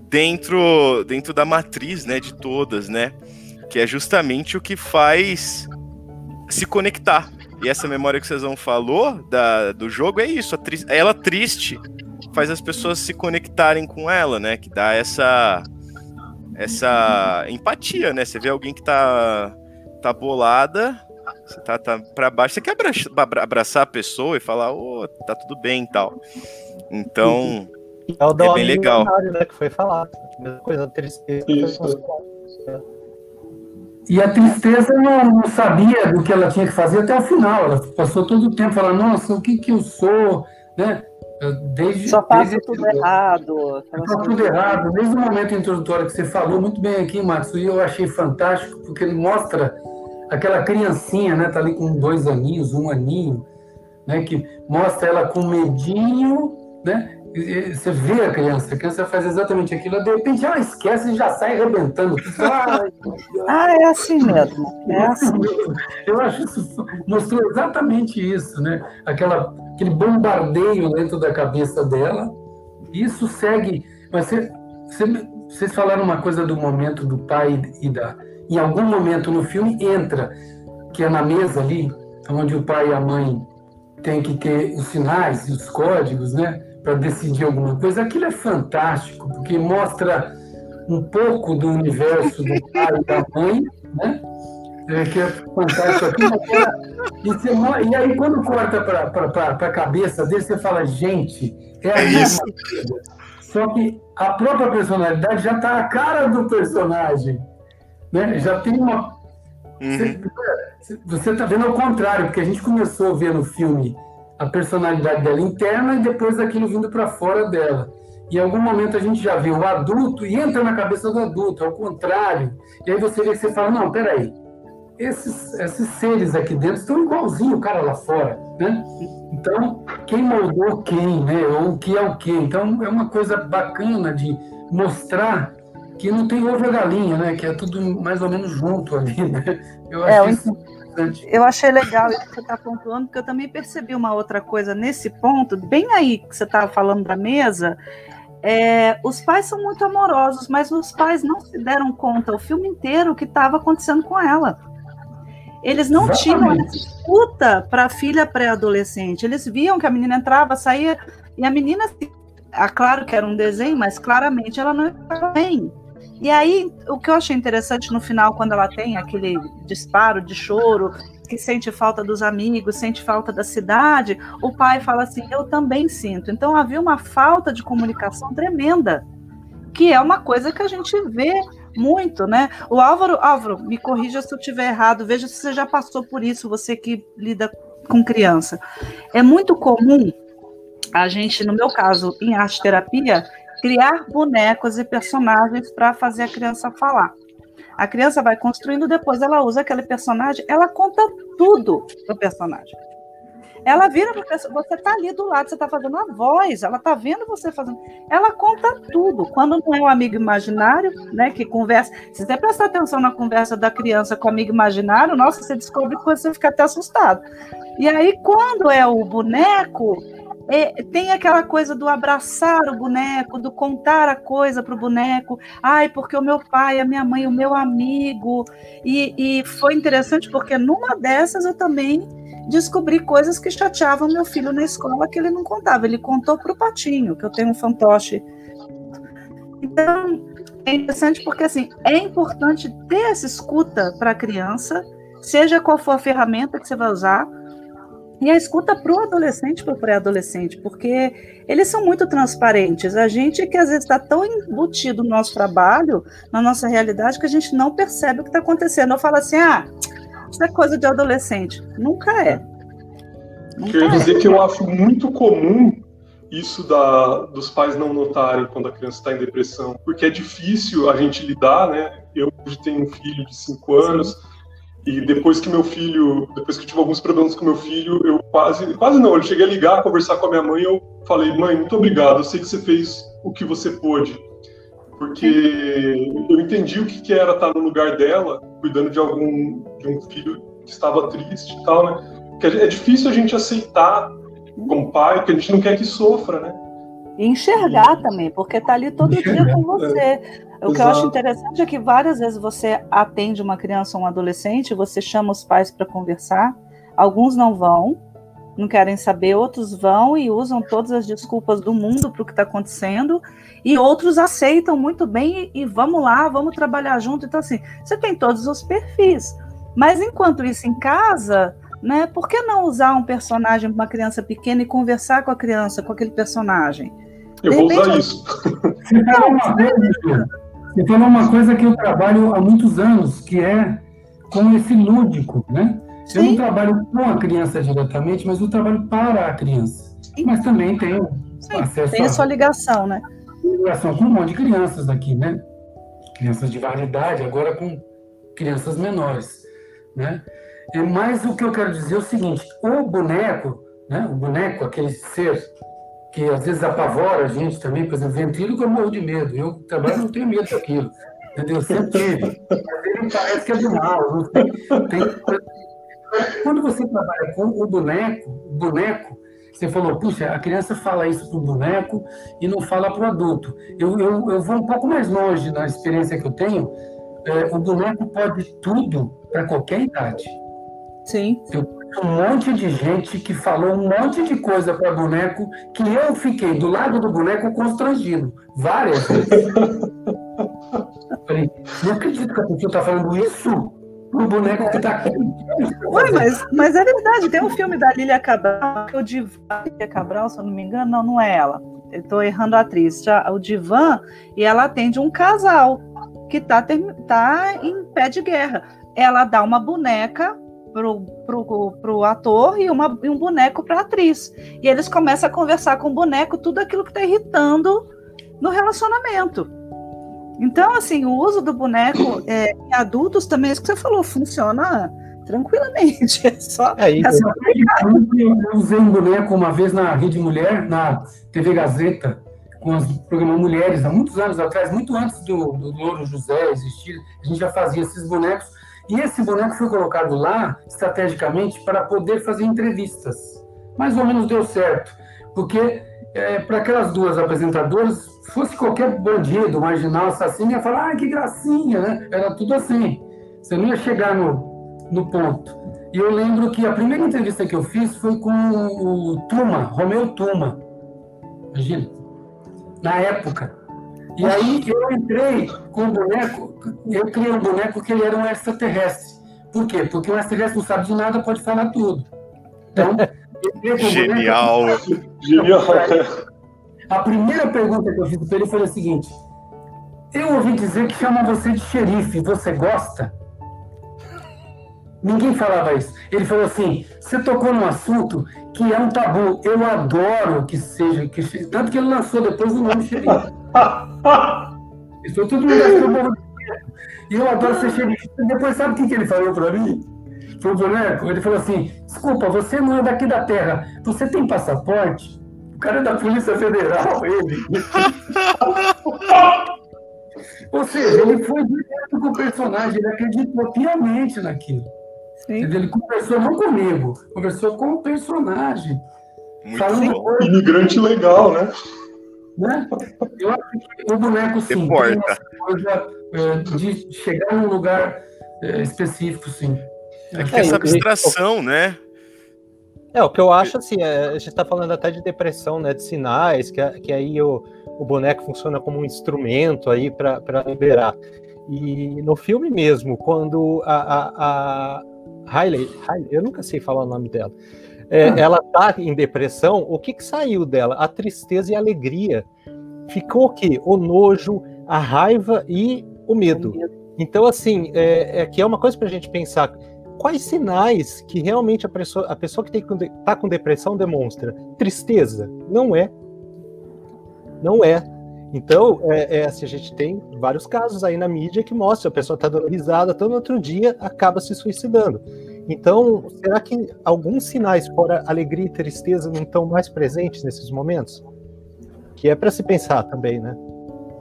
dentro dentro da matriz, né, de todas, né? Que é justamente o que faz se conectar. E essa memória que vocês não falou da, do jogo é isso, ela triste faz as pessoas se conectarem com ela, né? Que dá essa essa empatia, né? Você vê alguém que tá, tá bolada, você tá, tá pra baixo, você quer abraçar, abraçar a pessoa e falar, ô, oh, tá tudo bem e tal. Então,
é, o
é bem legal.
Né, que foi falado. Mesma coisa, tristeza.
E a tristeza não, não, sabia do que ela tinha que fazer até o final. Ela passou todo o tempo falando, nossa, o que que eu sou, né?
Desde, Só faço desde, tudo errado.
Faço tudo errado. Desde o momento introdutório que você falou muito bem aqui, Marcos, e eu achei fantástico, porque ele mostra aquela criancinha, né? Tá ali com dois aninhos, um aninho, né? Que mostra ela com medinho, né? Você vê a criança, a criança faz exatamente aquilo, de repente ela esquece e já sai arrebentando. *laughs*
ah, é assim mesmo. É assim. *laughs*
Eu acho isso mostrou exatamente isso, né? Aquela, aquele bombardeio dentro da cabeça dela. Isso segue. Mas você, você, vocês falaram uma coisa do momento do pai e da. Em algum momento no filme entra, que é na mesa ali, onde o pai e a mãe têm que ter os sinais e os códigos, né? Para decidir alguma coisa, aquilo é fantástico, porque mostra um pouco do universo do pai e da mãe, né? É, que é fantástico aqui. E, você, e aí, quando corta para a cabeça dele, você fala, gente, é a mesma coisa. Só que a própria personalidade já está a cara do personagem. Né? Já tem uma. Uhum. Você está vendo ao contrário, porque a gente começou a ver no filme a personalidade dela interna e depois aquilo vindo para fora dela. E em algum momento a gente já vê o adulto e entra na cabeça do adulto, ao contrário. E aí você vê que você fala, não, peraí, esses, esses seres aqui dentro estão igualzinho o cara lá fora, né? Então, quem moldou quem, né? Ou o que é o que. Então, é uma coisa bacana de mostrar que não tem ovo a galinha, né? Que é tudo mais ou menos junto ali, né?
Eu acho é, isso interessante. Eu achei legal isso que você está pontuando, porque eu também percebi uma outra coisa nesse ponto, bem aí que você estava falando da mesa. É, os pais são muito amorosos, mas os pais não se deram conta o filme inteiro o que estava acontecendo com ela. Eles não Exatamente. tinham escuta para a filha pré-adolescente. Eles viam que a menina entrava, saía, e a menina, ah, claro que era um desenho, mas claramente ela não estava bem. E aí, o que eu achei interessante no final, quando ela tem aquele disparo de choro, que sente falta dos amigos, sente falta da cidade, o pai fala assim: Eu também sinto. Então havia uma falta de comunicação tremenda, que é uma coisa que a gente vê muito, né? O Álvaro, Álvaro, me corrija se eu estiver errado, veja se você já passou por isso, você que lida com criança. É muito comum a gente, no meu caso, em arte terapia, criar bonecos e personagens para fazer a criança falar. A criança vai construindo, depois ela usa aquele personagem, ela conta tudo do personagem. Ela vira para você está ali do lado, você está fazendo a voz, ela está vendo você fazendo. Ela conta tudo. Quando não é um amigo imaginário, né, que conversa. Se você prestar atenção na conversa da criança com o amigo imaginário, nossa, você descobre que você fica até assustado. E aí, quando é o boneco, é, tem aquela coisa do abraçar o boneco, do contar a coisa para o boneco. Ai, porque o meu pai, a minha mãe, o meu amigo. E, e foi interessante porque numa dessas eu também descobri coisas que chateavam meu filho na escola que ele não contava. Ele contou para o Patinho, que eu tenho um fantoche. Então, é interessante porque assim, é importante ter essa escuta para a criança, seja qual for a ferramenta que você vai usar, e a escuta para o adolescente, para o pré-adolescente, porque eles são muito transparentes. A gente que às vezes está tão embutido no nosso trabalho, na nossa realidade, que a gente não percebe o que está acontecendo. Eu falo assim, ah, isso é coisa de adolescente. Nunca é.
Nunca Quer dizer é. que eu acho muito comum isso da, dos pais não notarem quando a criança está em depressão, porque é difícil a gente lidar, né? Eu hoje tenho um filho de 5 anos. Sim e depois que meu filho, depois que eu tive alguns problemas com meu filho, eu quase, quase não, eu cheguei a ligar, a conversar com a minha mãe, eu falei, mãe, muito obrigado, eu sei que você fez o que você pôde, porque eu entendi o que era estar no lugar dela, cuidando de algum, de um filho que estava triste e tal, né? Porque é difícil a gente aceitar como pai, porque a gente não quer que sofra, né?
E enxergar e... também, porque tá ali todo dia com você. É. O que eu acho interessante é que várias vezes você atende uma criança ou um adolescente, você chama os pais para conversar, alguns não vão, não querem saber, outros vão e usam todas as desculpas do mundo para o que está acontecendo, e outros aceitam muito bem e, e, vamos lá, vamos trabalhar junto. Então, assim, você tem todos os perfis. Mas enquanto isso em casa, né, por que não usar um personagem para uma criança pequena e conversar com a criança, com aquele personagem?
Eu vou usar isso.
Você falou, uma coisa, você falou uma coisa que eu trabalho há muitos anos, que é com esse lúdico, né? Sim. Eu não trabalho com a criança diretamente, mas eu trabalho para a criança. Sim. Mas também tenho
Sim, acesso tem a sua ligação, né?
Ligação com um monte de crianças aqui, né? Crianças de variedade, agora com crianças menores, né? É, mas o que eu quero dizer é o seguinte: o boneco, né? O boneco, aquele ser que às vezes apavora a gente também, por exemplo, ventríloco eu morro de medo. Eu trabalho não tenho medo daquilo. Entendeu? Eu sempre tive. Mas ele parece que é do mal. Não tem, tem quando você trabalha com o boneco, o boneco, você falou, puxa, a criança fala isso para o boneco e não fala para o adulto. Eu, eu, eu vou um pouco mais longe na experiência que eu tenho. É, o boneco pode tudo para qualquer idade.
Sim.
Eu um monte de gente que falou um monte de coisa para boneco que eu fiquei do lado do boneco constrangido várias vezes. Falei, não acredito que a pessoa está falando isso o boneco que tá aqui.
Ué, mas, mas é verdade, tem um filme da Lília Cabral, que é o Divan, Lília Cabral, se eu não me engano, não, não é ela. Tô errando a atriz. Já, o Divan, e ela atende um casal que tá, tá em pé de guerra. Ela dá uma boneca pro, pro, pro ator e, uma, e um boneco pra atriz. E eles começam a conversar com o boneco tudo aquilo que tá irritando no relacionamento. Então, assim, o uso do boneco é, em adultos também, é isso que você falou, funciona tranquilamente. *laughs* É só. É, é só
eu usei um boneco uma vez na Rede Mulher, na TV Gazeta, com os programas Mulheres, há muitos anos atrás, muito antes do, do Louro José existir, a gente já fazia esses bonecos. E esse boneco foi colocado lá, estrategicamente, para poder fazer entrevistas. Mais ou menos deu certo, porque é, para aquelas duas apresentadoras fosse qualquer bandido, marginal, assassino, ia falar, ah, que gracinha, né? Era tudo assim. Você não ia chegar no, no ponto. E eu lembro que a primeira entrevista que eu fiz foi com o Tuma, Romeu Tuma. Imagina. Na época. E aí eu entrei com o boneco, eu criei um boneco que ele era um extraterrestre. Por quê? Porque um extraterrestre não sabe de nada, pode falar tudo. Então,
Genial.
Genial.
A primeira pergunta que eu fiz para ele foi a seguinte: Eu ouvi dizer que chama você de xerife, você gosta? Ninguém falava isso. Ele falou assim: você tocou num assunto que é um tabu. Eu adoro que seja. Que, tanto que ele lançou depois o nome xerife. *laughs* Isso foi todo mundo achou E eu adoro ser xerife. Depois, sabe o que, que ele falou para mim? Pro boneco? Ele falou assim: desculpa, você não é daqui da terra. Você tem passaporte? cara é da Polícia Federal, *laughs* ele. Ou seja, ele foi direto com o personagem, ele acreditou piamente naquilo. Sim. Ele conversou não comigo, conversou com o personagem.
Muito falando bom. Imigrante legal, né?
Né? Eu acho que o boneco, sim, tem coisa é, de chegar num lugar é, específico, sim.
É que essa abstração, né?
É, o que eu acho assim, é, a gente está falando até de depressão, né, de sinais, que, que aí o, o boneco funciona como um instrumento aí para liberar. E no filme mesmo, quando a, a, a Hailey, Hailey, eu nunca sei falar o nome dela, é, ah. ela tá em depressão, o que, que saiu dela? A tristeza e a alegria. Ficou o quê? O nojo, a raiva e o medo. Então, assim, é, é que é uma coisa para a gente pensar quais sinais que realmente a pessoa, a pessoa que está com depressão demonstra? Tristeza? Não é. Não é. Então, é, é, assim, a gente tem vários casos aí na mídia que mostram a pessoa está dando risada, todo outro dia acaba se suicidando. Então, será que alguns sinais fora alegria e tristeza não estão mais presentes nesses momentos? Que é para se pensar também, né?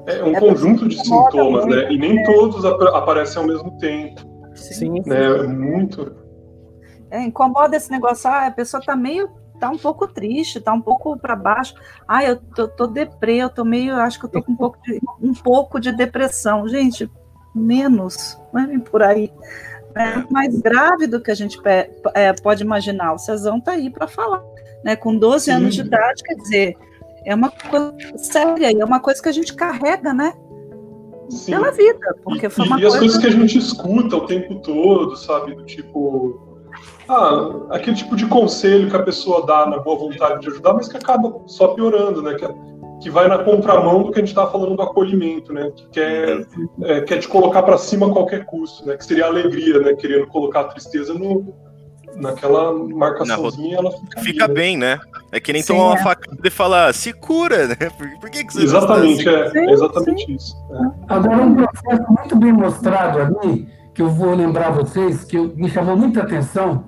É um é conjunto de sintomas, né? E nem todos ap aparecem ao mesmo tempo.
Sim.
Né? Muito.
É, incomoda esse negócio, ah, a pessoa tá meio, tá um pouco triste, tá um pouco para baixo. Ah, eu tô, tô deprê, eu tô meio, acho que eu tô com um pouco de, um pouco de depressão. Gente, menos, não é por aí. É mais grave do que a gente é, pode imaginar. O Cezão está aí para falar. Né? Com 12 Sim. anos de idade, quer dizer, é uma coisa séria e é uma coisa que a gente carrega, né? Sim. Pela vida. Porque foi uma
e coisa... as coisas que a gente escuta o tempo todo, sabe? Do tipo. Ah, aquele tipo de conselho que a pessoa dá na boa vontade de ajudar, mas que acaba só piorando, né? Que, que vai na contramão do que a gente estava falando do acolhimento, né? Que quer, é, quer te colocar para cima a qualquer custo, né? Que seria a alegria, né? Querendo colocar a tristeza no, naquela marcaçãozinha, ela fica,
fica ali, né? bem, né? É que nem sim, tomar uma é. facada e falar, se cura, né? *laughs* Por, por que, que você
Exatamente, é, sim, é exatamente sim. isso. É.
Agora, um processo muito bem mostrado ali, que eu vou lembrar vocês, que me chamou muita atenção,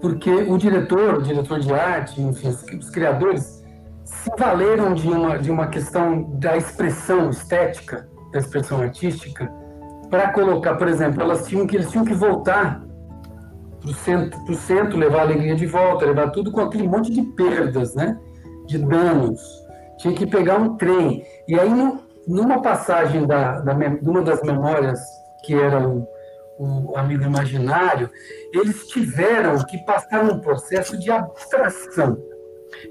porque o diretor, o diretor de arte, enfim, os criadores, se valeram de uma, de uma questão da expressão estética, da expressão artística, para colocar, por exemplo, elas tinham que, eles tinham que voltar para o centro, centro, levar a alegria de volta, levar tudo com aquele monte de perdas, né? De danos. Tinha que pegar um trem. E aí, no, numa passagem da, da, de uma das memórias, que era o, o amigo imaginário, eles tiveram que passar um processo de abstração.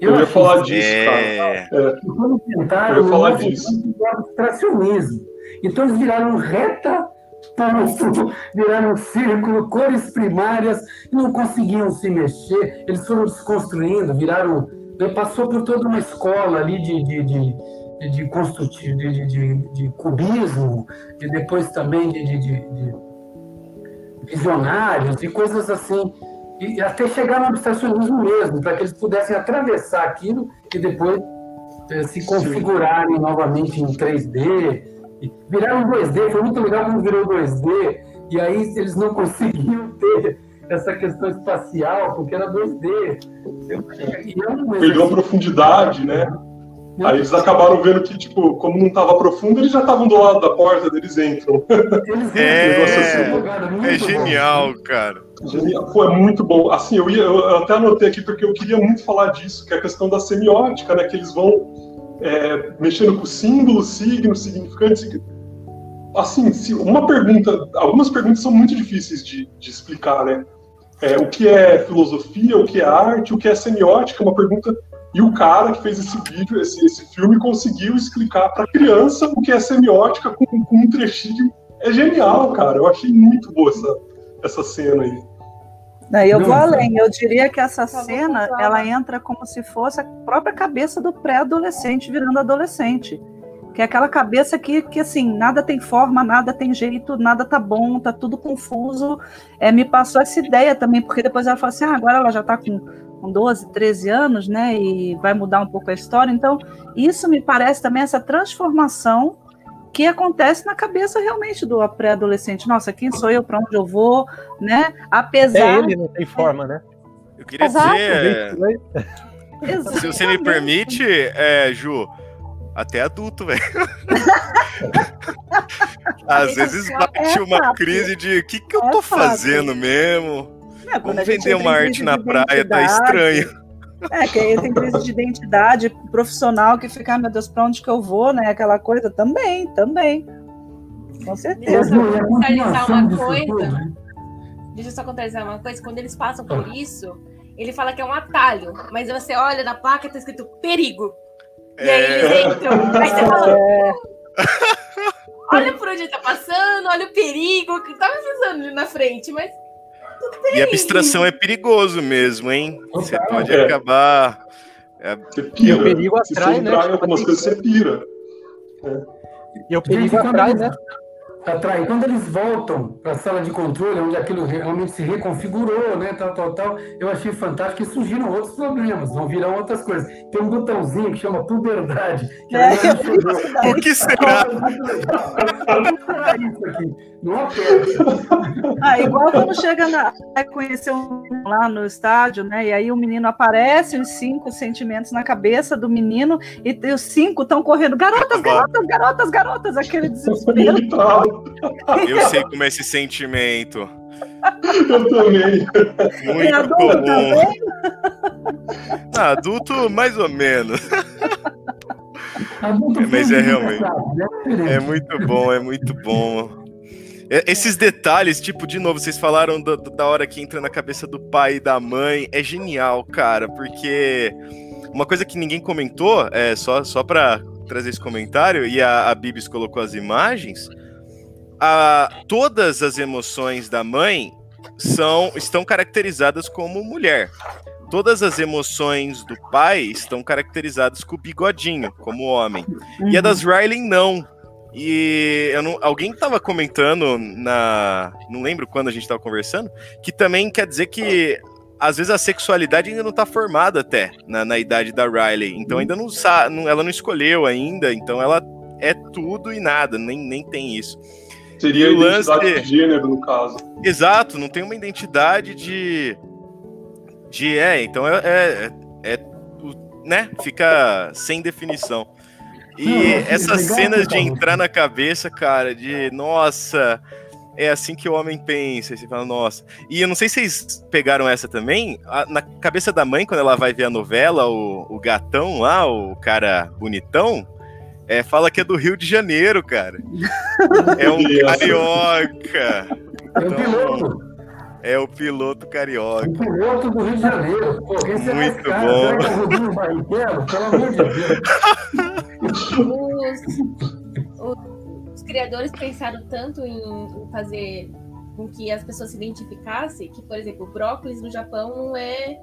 Eu, eu ia falar disso, cara. É...
Quando tentaram, eu ia falar disso. abstracionismo. Então eles viraram reta ponto, *laughs* viraram um círculo, cores primárias, não conseguiam se mexer, eles foram desconstruindo, viraram. Passou por toda uma escola ali de, de, de, de, de construtivo, de, de, de, cubismo, e depois também de, de, de, visionários e coisas assim. E até chegar no abstracionismo mesmo, para que eles pudessem atravessar aquilo e depois eh, se configurarem novamente em 3D, Viraram 2D, foi muito legal quando virou 2D, e aí eles não conseguiam *laughs* ter essa questão espacial, porque era 2D.
Perdeu a profundidade, né? Aí eles acabaram vendo que, tipo, como não estava profundo, eles já estavam do lado da porta, *laughs* eles entram.
Eles é, assim, é genial, bom. cara.
É muito bom. Assim, eu, ia, eu até anotei aqui porque eu queria muito falar disso, que é a questão da semiótica, né? Que eles vão é, mexendo com símbolos, signos, significantes. Assim, se uma pergunta, algumas perguntas são muito difíceis de, de explicar, né? É, o que é filosofia, o que é arte, o que é semiótica, uma pergunta. E o cara que fez esse vídeo, esse, esse filme, conseguiu explicar para criança o que é semiótica com, com um trechinho. É genial, cara. Eu achei muito boa essa, essa cena aí.
Daí eu vou além, eu diria que essa cena ela entra como se fosse a própria cabeça do pré-adolescente virando adolescente. Que é aquela cabeça que, que assim, nada tem forma, nada tem jeito, nada tá bom, tá tudo confuso. É, me passou essa ideia também, porque depois ela falou assim: ah, agora ela já tá com, com 12, 13 anos, né? E vai mudar um pouco a história. Então, isso me parece também essa transformação que acontece na cabeça realmente do pré-adolescente. Nossa, quem sou eu, para onde eu vou, né? Apesar.
É ele não tem forma, né?
Eu queria Exato. dizer. Se você me permite, é, Ju, até adulto, velho. *laughs* Às vezes bate é uma crise de o que, que eu é tô fazendo mesmo? É, Vamos vender uma arte na praia, tá estranho.
É, que aí tem crise de identidade profissional que fica, ah, meu Deus, para onde que eu vou, né? Aquela coisa também, também. Com certeza. Deixa eu contextualizar
uma coisa. Né? Deixa eu só contextualizar uma coisa. Quando eles passam por isso, ele fala que é um atalho, mas você olha na placa e tá escrito perigo. E aí eles é. entram. Aí você fala. É. Olha por onde tá passando, olha o perigo que tá precisando ali na frente, mas
e abstração é perigoso mesmo, hein? Você pode é. acabar.
É... Você pira. E o perigo atrai, Se você né? algumas coisas, você pira.
É. E o perigo atrai, né?
atrai. Quando eles voltam para a sala de controle, onde aquilo realmente se reconfigurou, né, tal, tal, tal, eu achei fantástico que surgiram outros problemas, vão virar outras coisas. Tem um botãozinho que chama puberdade. Que é,
o que será?
isso aqui. Não. Ah, igual quando chega na conhecer um lá no estádio, né? E aí o menino aparece, os cinco sentimentos na cabeça do menino, e os cinco estão correndo, garotas, garotas, garotas, garotas, aquele desespero. *laughs*
Eu sei como é esse sentimento.
Eu também.
Muito adulto comum. Ah, adulto, mais ou menos. É, mas é realmente. Né? É muito bom, é muito bom. É, Esses detalhes, tipo, de novo, vocês falaram do- do- da hora que entra na cabeça do pai e da mãe. É genial, cara, porque uma coisa que ninguém comentou, é só, só pra trazer esse comentário, e a, a Bibis colocou as imagens, a, todas as emoções da mãe são estão caracterizadas como mulher. Todas as emoções do pai estão caracterizadas com o bigodinho, como homem. E a das Riley não. E eu não, alguém tava comentando na. Não lembro quando a gente tava conversando, que também quer dizer que às vezes a sexualidade ainda não tá formada até na, na idade da Riley. Então ainda não sabe. Ela não escolheu ainda, então ela é tudo e nada, nem, nem tem isso.
Seria
o lance-
identidade de gênero, no caso.
Exato, não tem uma identidade de. De. É, então é. é, é né? Fica sem definição. E
Não,
essas
legal,
cenas de entrar na cabeça, cara, de nossa, é assim que o homem pensa. E você fala, nossa. E eu não sei se vocês pegaram essa também. a- na cabeça da mãe, quando ela vai ver a novela, o, o gatão lá, o cara bonitão, é, fala que é do Rio de Janeiro, cara. *laughs* É um carioca.
É o piloto.
É o piloto carioca.
O piloto do Rio de Janeiro. Pô,
Muito
cara?
bom.
Que é? Pelo amor de Deus. *laughs*
Os, os- criadores pensaram tanto em, em fazer com que as pessoas se identificassem que, por exemplo, o brócolis no Japão não é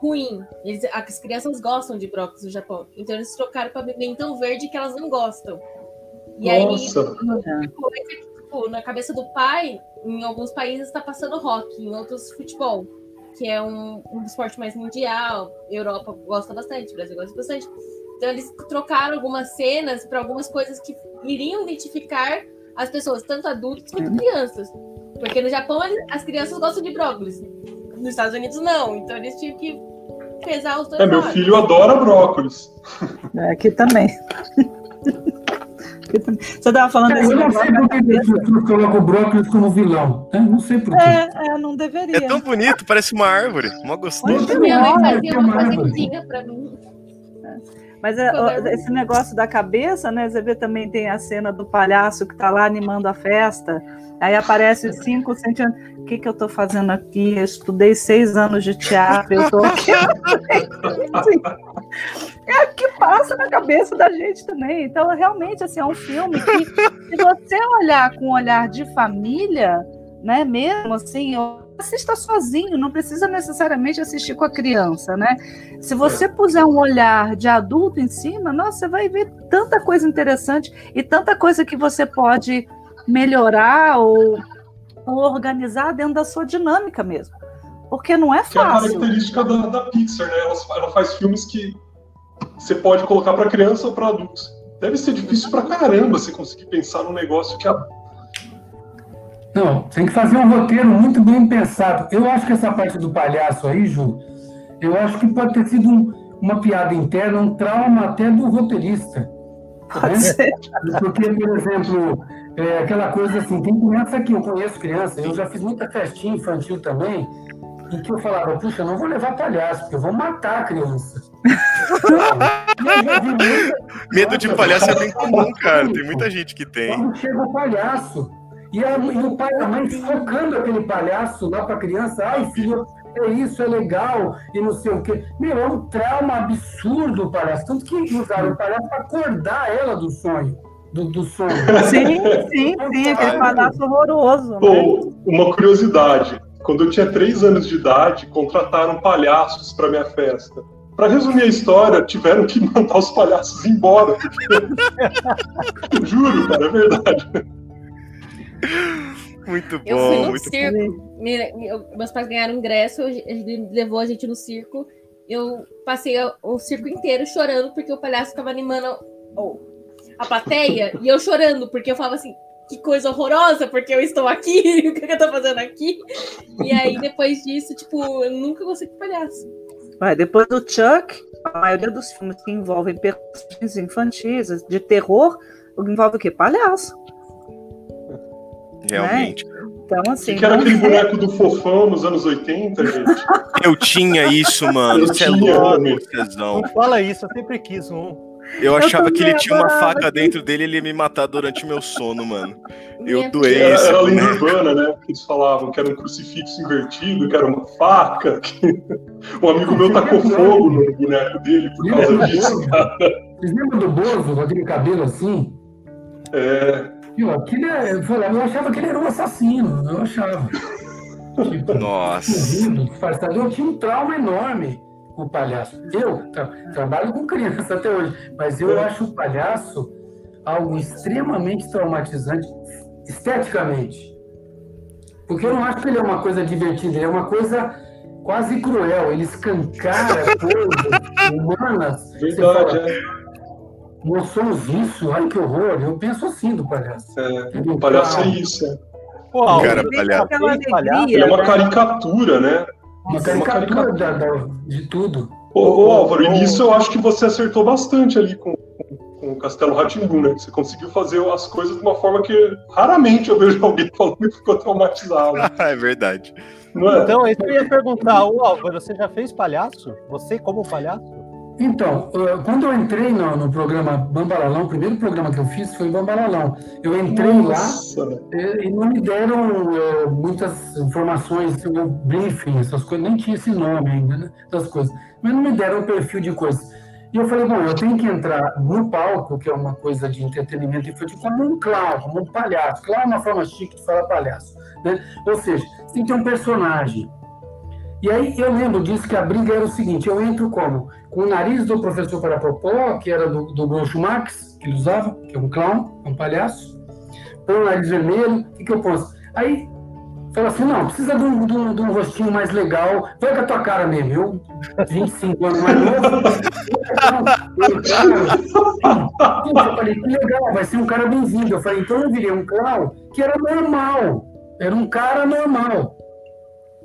ruim. Eles, as crianças gostam de brócolis no Japão. Então eles trocaram para pimentão verde que elas não gostam. E aí,
Nossa.
É.
coisa que, tipo, na cabeça do pai, em alguns países está passando rock, em outros futebol, que é um, um esporte mais mundial. Europa gosta bastante, Brasil gosta bastante. Então eles trocaram algumas cenas para algumas coisas que iriam identificar as pessoas, tanto adultos quanto crianças. Porque no Japão as crianças gostam de brócolis, nos Estados Unidos não. Então eles tinham que pesar os dois
É, meu filho adora brócolis.
É, aqui também. Aqui *laughs* também. Você estava falando
Eu não sei por que as pessoas colocam o brócolis como vilão. né? Não sei por quê.
É, é, não deveria.
É tão bonito, parece uma árvore. Mó gostoso.
Muito
Minha mãe fazia uma fazentinha para mim.
Mas é, esse negócio da cabeça, né? Você vê também tem a cena do palhaço que tá lá animando a festa. Aí aparece os cinco centímetros. O que, que eu tô fazendo aqui? Eu estudei seis anos de teatro, eu tô aqui. *laughs* É o que passa na cabeça da gente também. Então, realmente, assim, é um filme que, se você olhar com um olhar de família, né, mesmo assim, assista sozinho, não precisa necessariamente assistir com a criança, né? Se você puser um olhar de adulto em cima, nossa, você vai ver tanta coisa interessante e tanta coisa que você pode melhorar ou, ou organizar dentro da sua dinâmica mesmo. Porque não é
Que é a
fácil.
característica da, da Pixar, né? Ela, ela faz filmes que você pode colocar para criança ou para adultos. Deve ser difícil pra caramba você conseguir pensar num negócio que a
Não, tem que fazer um roteiro muito bem pensado. Eu acho que essa parte do palhaço aí, Ju, eu acho que pode ter sido um- uma piada interna, um trauma até do roteirista.
Pode
né?
ser.
Porque, por exemplo, é aquela coisa assim, tem criança que eu conheço criança, eu já fiz muita festinha infantil também, em que eu falava, puxa, eu não vou levar palhaço, porque eu vou matar a criança. *laughs*
Medo de palhaço é bem comum, cara. Tem muita gente que tem.
quando chega o palhaço, e, a- e o pai e a mãe focando aquele palhaço lá para a criança, ai filho, é isso, é legal, e não sei o quê. Meu, é um trauma absurdo o palhaço. Tanto que usaram o palhaço para acordar ela do sonho. Do, do sonho. *laughs*
Sim, sim, sim, aquele palhaço horroroso. Né?
Pô, uma curiosidade. Quando eu tinha três anos de idade, contrataram palhaços para minha festa. Para resumir a história, tiveram que *laughs* mandar os palhaços embora. porque- *laughs* Juro, cara, é verdade.
Muito
Eu fui
bom,
no
muito
circo. Me- me- eu- meus pais ganharam ingresso, ele levou a gente no circo. Eu passei o, o circo inteiro chorando porque o palhaço ficava animando oh, a plateia e eu chorando porque eu falava assim: que coisa horrorosa, porque eu estou aqui, *laughs* o que eu tô fazendo aqui? E aí depois disso, tipo, eu nunca gostei de palhaço.
Vai, depois do Chuck, a maioria dos filmes que envolvem personagens infantis, de terror, envolve o quê? Palhaço.
Realmente.
Então,
O
assim.
que, que era aquele boneco do fofão nos anos 80, gente? *laughs*
Eu tinha isso, mano.
Eu
Você é
tinha,
louco,
meu.
Cezão.
Não fala isso, eu sempre quis um.
Eu achava que ele tinha uma faca dentro dele e ele ia me matar durante o meu sono, mano. Eu
Minha
doei
Era,
esse
era a lenda
boneco.
urbana, né? Que eles falavam que era um crucifixo invertido, que era uma faca. que- *laughs* Um amigo meu tacou fogo no boneco dele por causa disso, cara.
Vocês lembram do Bozo, com aquele cabelo assim?
É,
Aquilo, aquilo é- eu, achava que ele era um assassino, eu achava. Tipo,
Nossa.
disfarçado. Eu tinha um trauma enorme com o palhaço. Eu tra- trabalho com criança até hoje, mas eu acho o palhaço algo extremamente traumatizante esteticamente. Porque eu não acho que ele é uma coisa divertida, ele é uma coisa quase cruel. Ele escancara coisas *laughs* humanas.
Verdade,
fala,
é.
Nós somos isso, ai que horror. Eu penso assim do palhaço.
é. O palhaço é isso. é.
Pô, Álvaro,
Cara,
você
palhaço.
Aquela
fez palhaço?
Ele é uma
né?
caricatura, né?
Uma
é uma
caricatura da- da- de tudo.
Ô, ô, Álvaro, e nisso eu acho que você acertou bastante ali com, com o Castelo Ratimbu, né? Você conseguiu fazer as coisas de uma forma que raramente eu vejo alguém *laughs* falando que ficou traumatizado. *laughs*
é verdade.
Não é?
Então, isso que eu ia perguntar, ô Álvaro, você já fez palhaço? Você como palhaço?
Então, eh, quando eu entrei no, no programa Bambalalão, o primeiro programa que eu fiz foi Bambalalão. Eu entrei lá
Nossa, né?
eh, e não me deram eh, muitas informações, o briefing, essas coisas, nem tinha esse nome ainda, né? Essas coisas. Mas não me deram um perfil de coisas. E eu falei, bom, eu tenho que entrar no palco, que é uma coisa de entretenimento infantil, como um clown, como um palhaço. Clown é uma forma chique de falar palhaço. Né? Ou seja, você tem que ter um personagem. E aí eu lembro disso que a briga era o seguinte: eu entro como? Com o nariz do professor Parapopó, que era do, do Groucho Marx, que ele usava, que é um clown, um palhaço. Põe o nariz vermelho, o que, que eu posso? Aí fala assim: não, precisa de um, de, um, de um rostinho mais legal, vai com a tua cara mesmo. Eu, 25 anos mais novo, eu falei: que legal, vai ser um cara bem-vindo. Eu falei: então eu virei um clown que era normal, era um cara normal.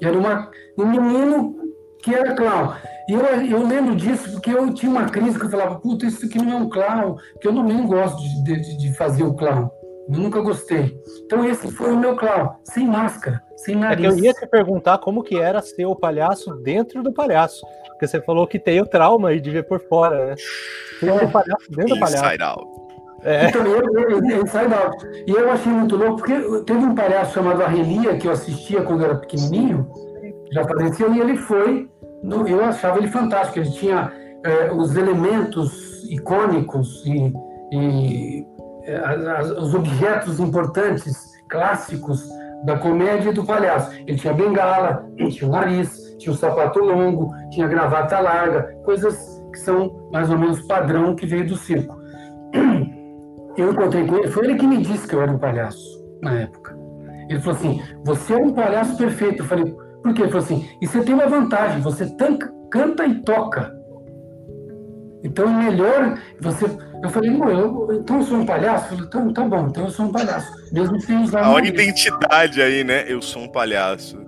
Era uma, um menino que era clown. E eu, eu lembro disso porque eu tinha uma crise que eu falava, puta, isso aqui não é um clown, porque eu não, nem gosto de, de, de fazer o clown. Eu nunca gostei. Então esse foi o meu clown, sem máscara, sem
É que
nariz.
eu ia te perguntar como que era ser o palhaço dentro do palhaço. Porque você falou que tem o trauma aí de ver por fora, né? Ser o palhaço dentro do palhaço.
Inside Out.
É.
Então, eu, eu, eu, Inside Out. E eu achei muito louco, porque teve um palhaço chamado Arrelia, que eu assistia quando eu era pequenininho, já faleceu, e ele foi, eu achava ele fantástico, ele tinha eh, os elementos icônicos e, e, eh, as- as- os objetos importantes, clássicos da comédia e do palhaço. Ele tinha bengala, tinha o nariz, tinha o sapato longo, tinha gravata larga, coisas que são mais ou menos padrão que veio do circo. *clears throat* Eu encontrei com ele, foi ele que me disse que eu era um palhaço na época. Ele falou assim: Você é um palhaço perfeito. Eu falei: Por quê? Ele falou assim: E você tem uma vantagem, você tanca, canta e toca. Então é melhor você. Eu falei: "Não, eu, Então eu sou um palhaço? Eu falei: Então tá bom, então eu sou um palhaço. Mesmo sem usar
A
nariz."
identidade aí, né? Eu sou um palhaço.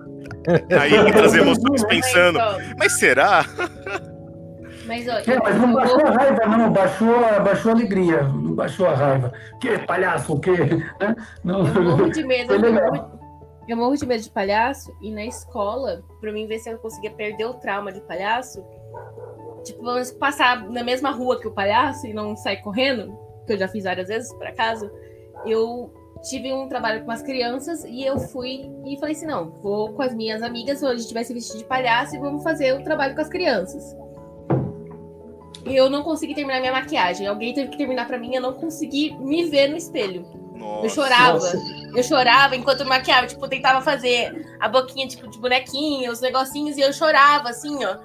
*laughs* Aí entra as emoções pensando,
Mas,
será?
mas, ó,
É, mas não baixou a raiva, não, baixou, a- baixou a alegria, não baixou a raiva. Que palhaço, o quê? *laughs* Né? Não,
Eu morro de medo.
Foi
Eu eu morro de medo de palhaço. E na escola, pra mim ver se eu conseguia perder o trauma de palhaço, tipo, menos passar na mesma rua que o palhaço e não sair correndo, que eu já fiz várias vezes, por acaso, eu tive um trabalho com as crianças e eu fui e falei assim: não, vou com as minhas amigas, hoje a gente vai se vestir de palhaço e vamos fazer o trabalho com as crianças. E eu não consegui terminar minha maquiagem. Alguém teve que terminar pra mim, eu não consegui me ver no espelho.
Nossa.
Eu chorava.
Nossa.
Eu chorava enquanto eu maquiava. Tipo, tentava fazer a boquinha tipo, de bonequinha, os negocinhos, e eu chorava, assim, ó.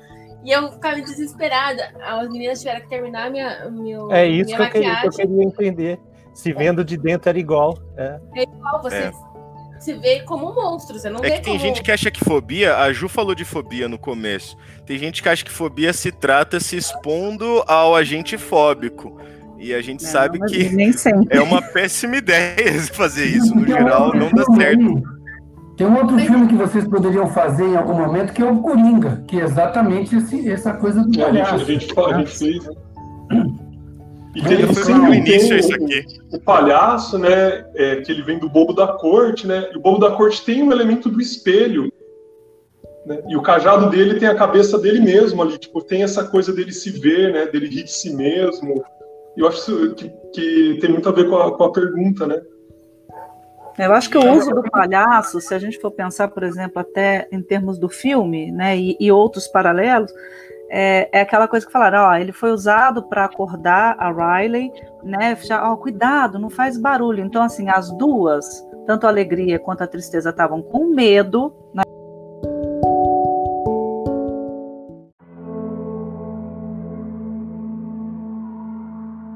E eu ficava desesperada. As meninas tiveram que terminar minha, meu,
É isso
minha
que eu, queria, que eu
maquiagem.
queria entender. Se vendo de dentro era igual. É.
Igual, Você
É.
se vê como um monstro. Você não
É
vê
que tem
como...
gente que acha que fobia, a Ju falou de fobia no começo. Tem gente que acha que fobia se trata se expondo ao agente fóbico. E a gente sabe
Não, mas
que *laughs* é uma péssima ideia *laughs* fazer isso. No geral, não dá certo.
Tem um outro filme que vocês poderiam fazer em algum momento, que é o Coringa, que é exatamente esse- essa coisa do
É, a, gente,
palhaço.
a, gente, a gente fez. E
Ainda
tem,
foi
tem
no
o-
início
tem
isso
o-
aqui.
O palhaço, né? é, que ele vem do bobo da corte, né? E o bobo da corte tem um elemento do espelho. né? E o cajado dele tem a cabeça dele mesmo ali. Tipo, tem essa coisa dele se ver, né? Dele rir de si mesmo. Eu acho que, que tem muito a ver com a, com a pergunta, né?
Eu acho que o uso do palhaço, se a gente for pensar, por exemplo, até em termos do filme, né, e, e outros paralelos, é, é, aquela coisa que falaram, ó, ele foi usado para acordar a Riley, né, já, ó, cuidado, não faz barulho. Então, assim, as duas, tanto a alegria quanto a tristeza, estavam com medo, né,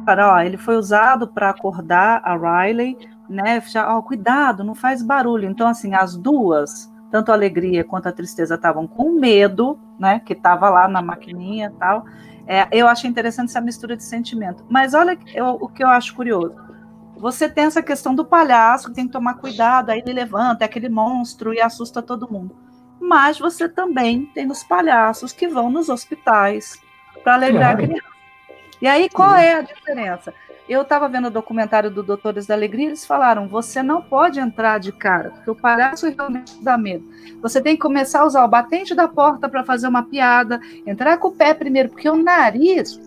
ó, ele foi usado para acordar a Riley, né? Já, ó, cuidado, não faz barulho. Então, assim, as duas, tanto a alegria quanto a tristeza, estavam com medo, né? Que estava lá na maquininha e tal. É, eu achei interessante essa mistura de sentimento. Mas olha eu, o que eu acho curioso. Você tem essa questão do palhaço, que tem que tomar cuidado, aí ele levanta, é aquele monstro e assusta todo mundo. Mas você também tem os palhaços que vão nos hospitais para alegrar claro. a criança. E aí, qual é a diferença? Eu estava vendo o documentário do Doutores da Alegria, eles falaram: você não pode entrar de cara, porque o palhaço realmente dá medo. Você tem que começar a usar o batente da porta para fazer uma piada, entrar com o pé primeiro, porque o nariz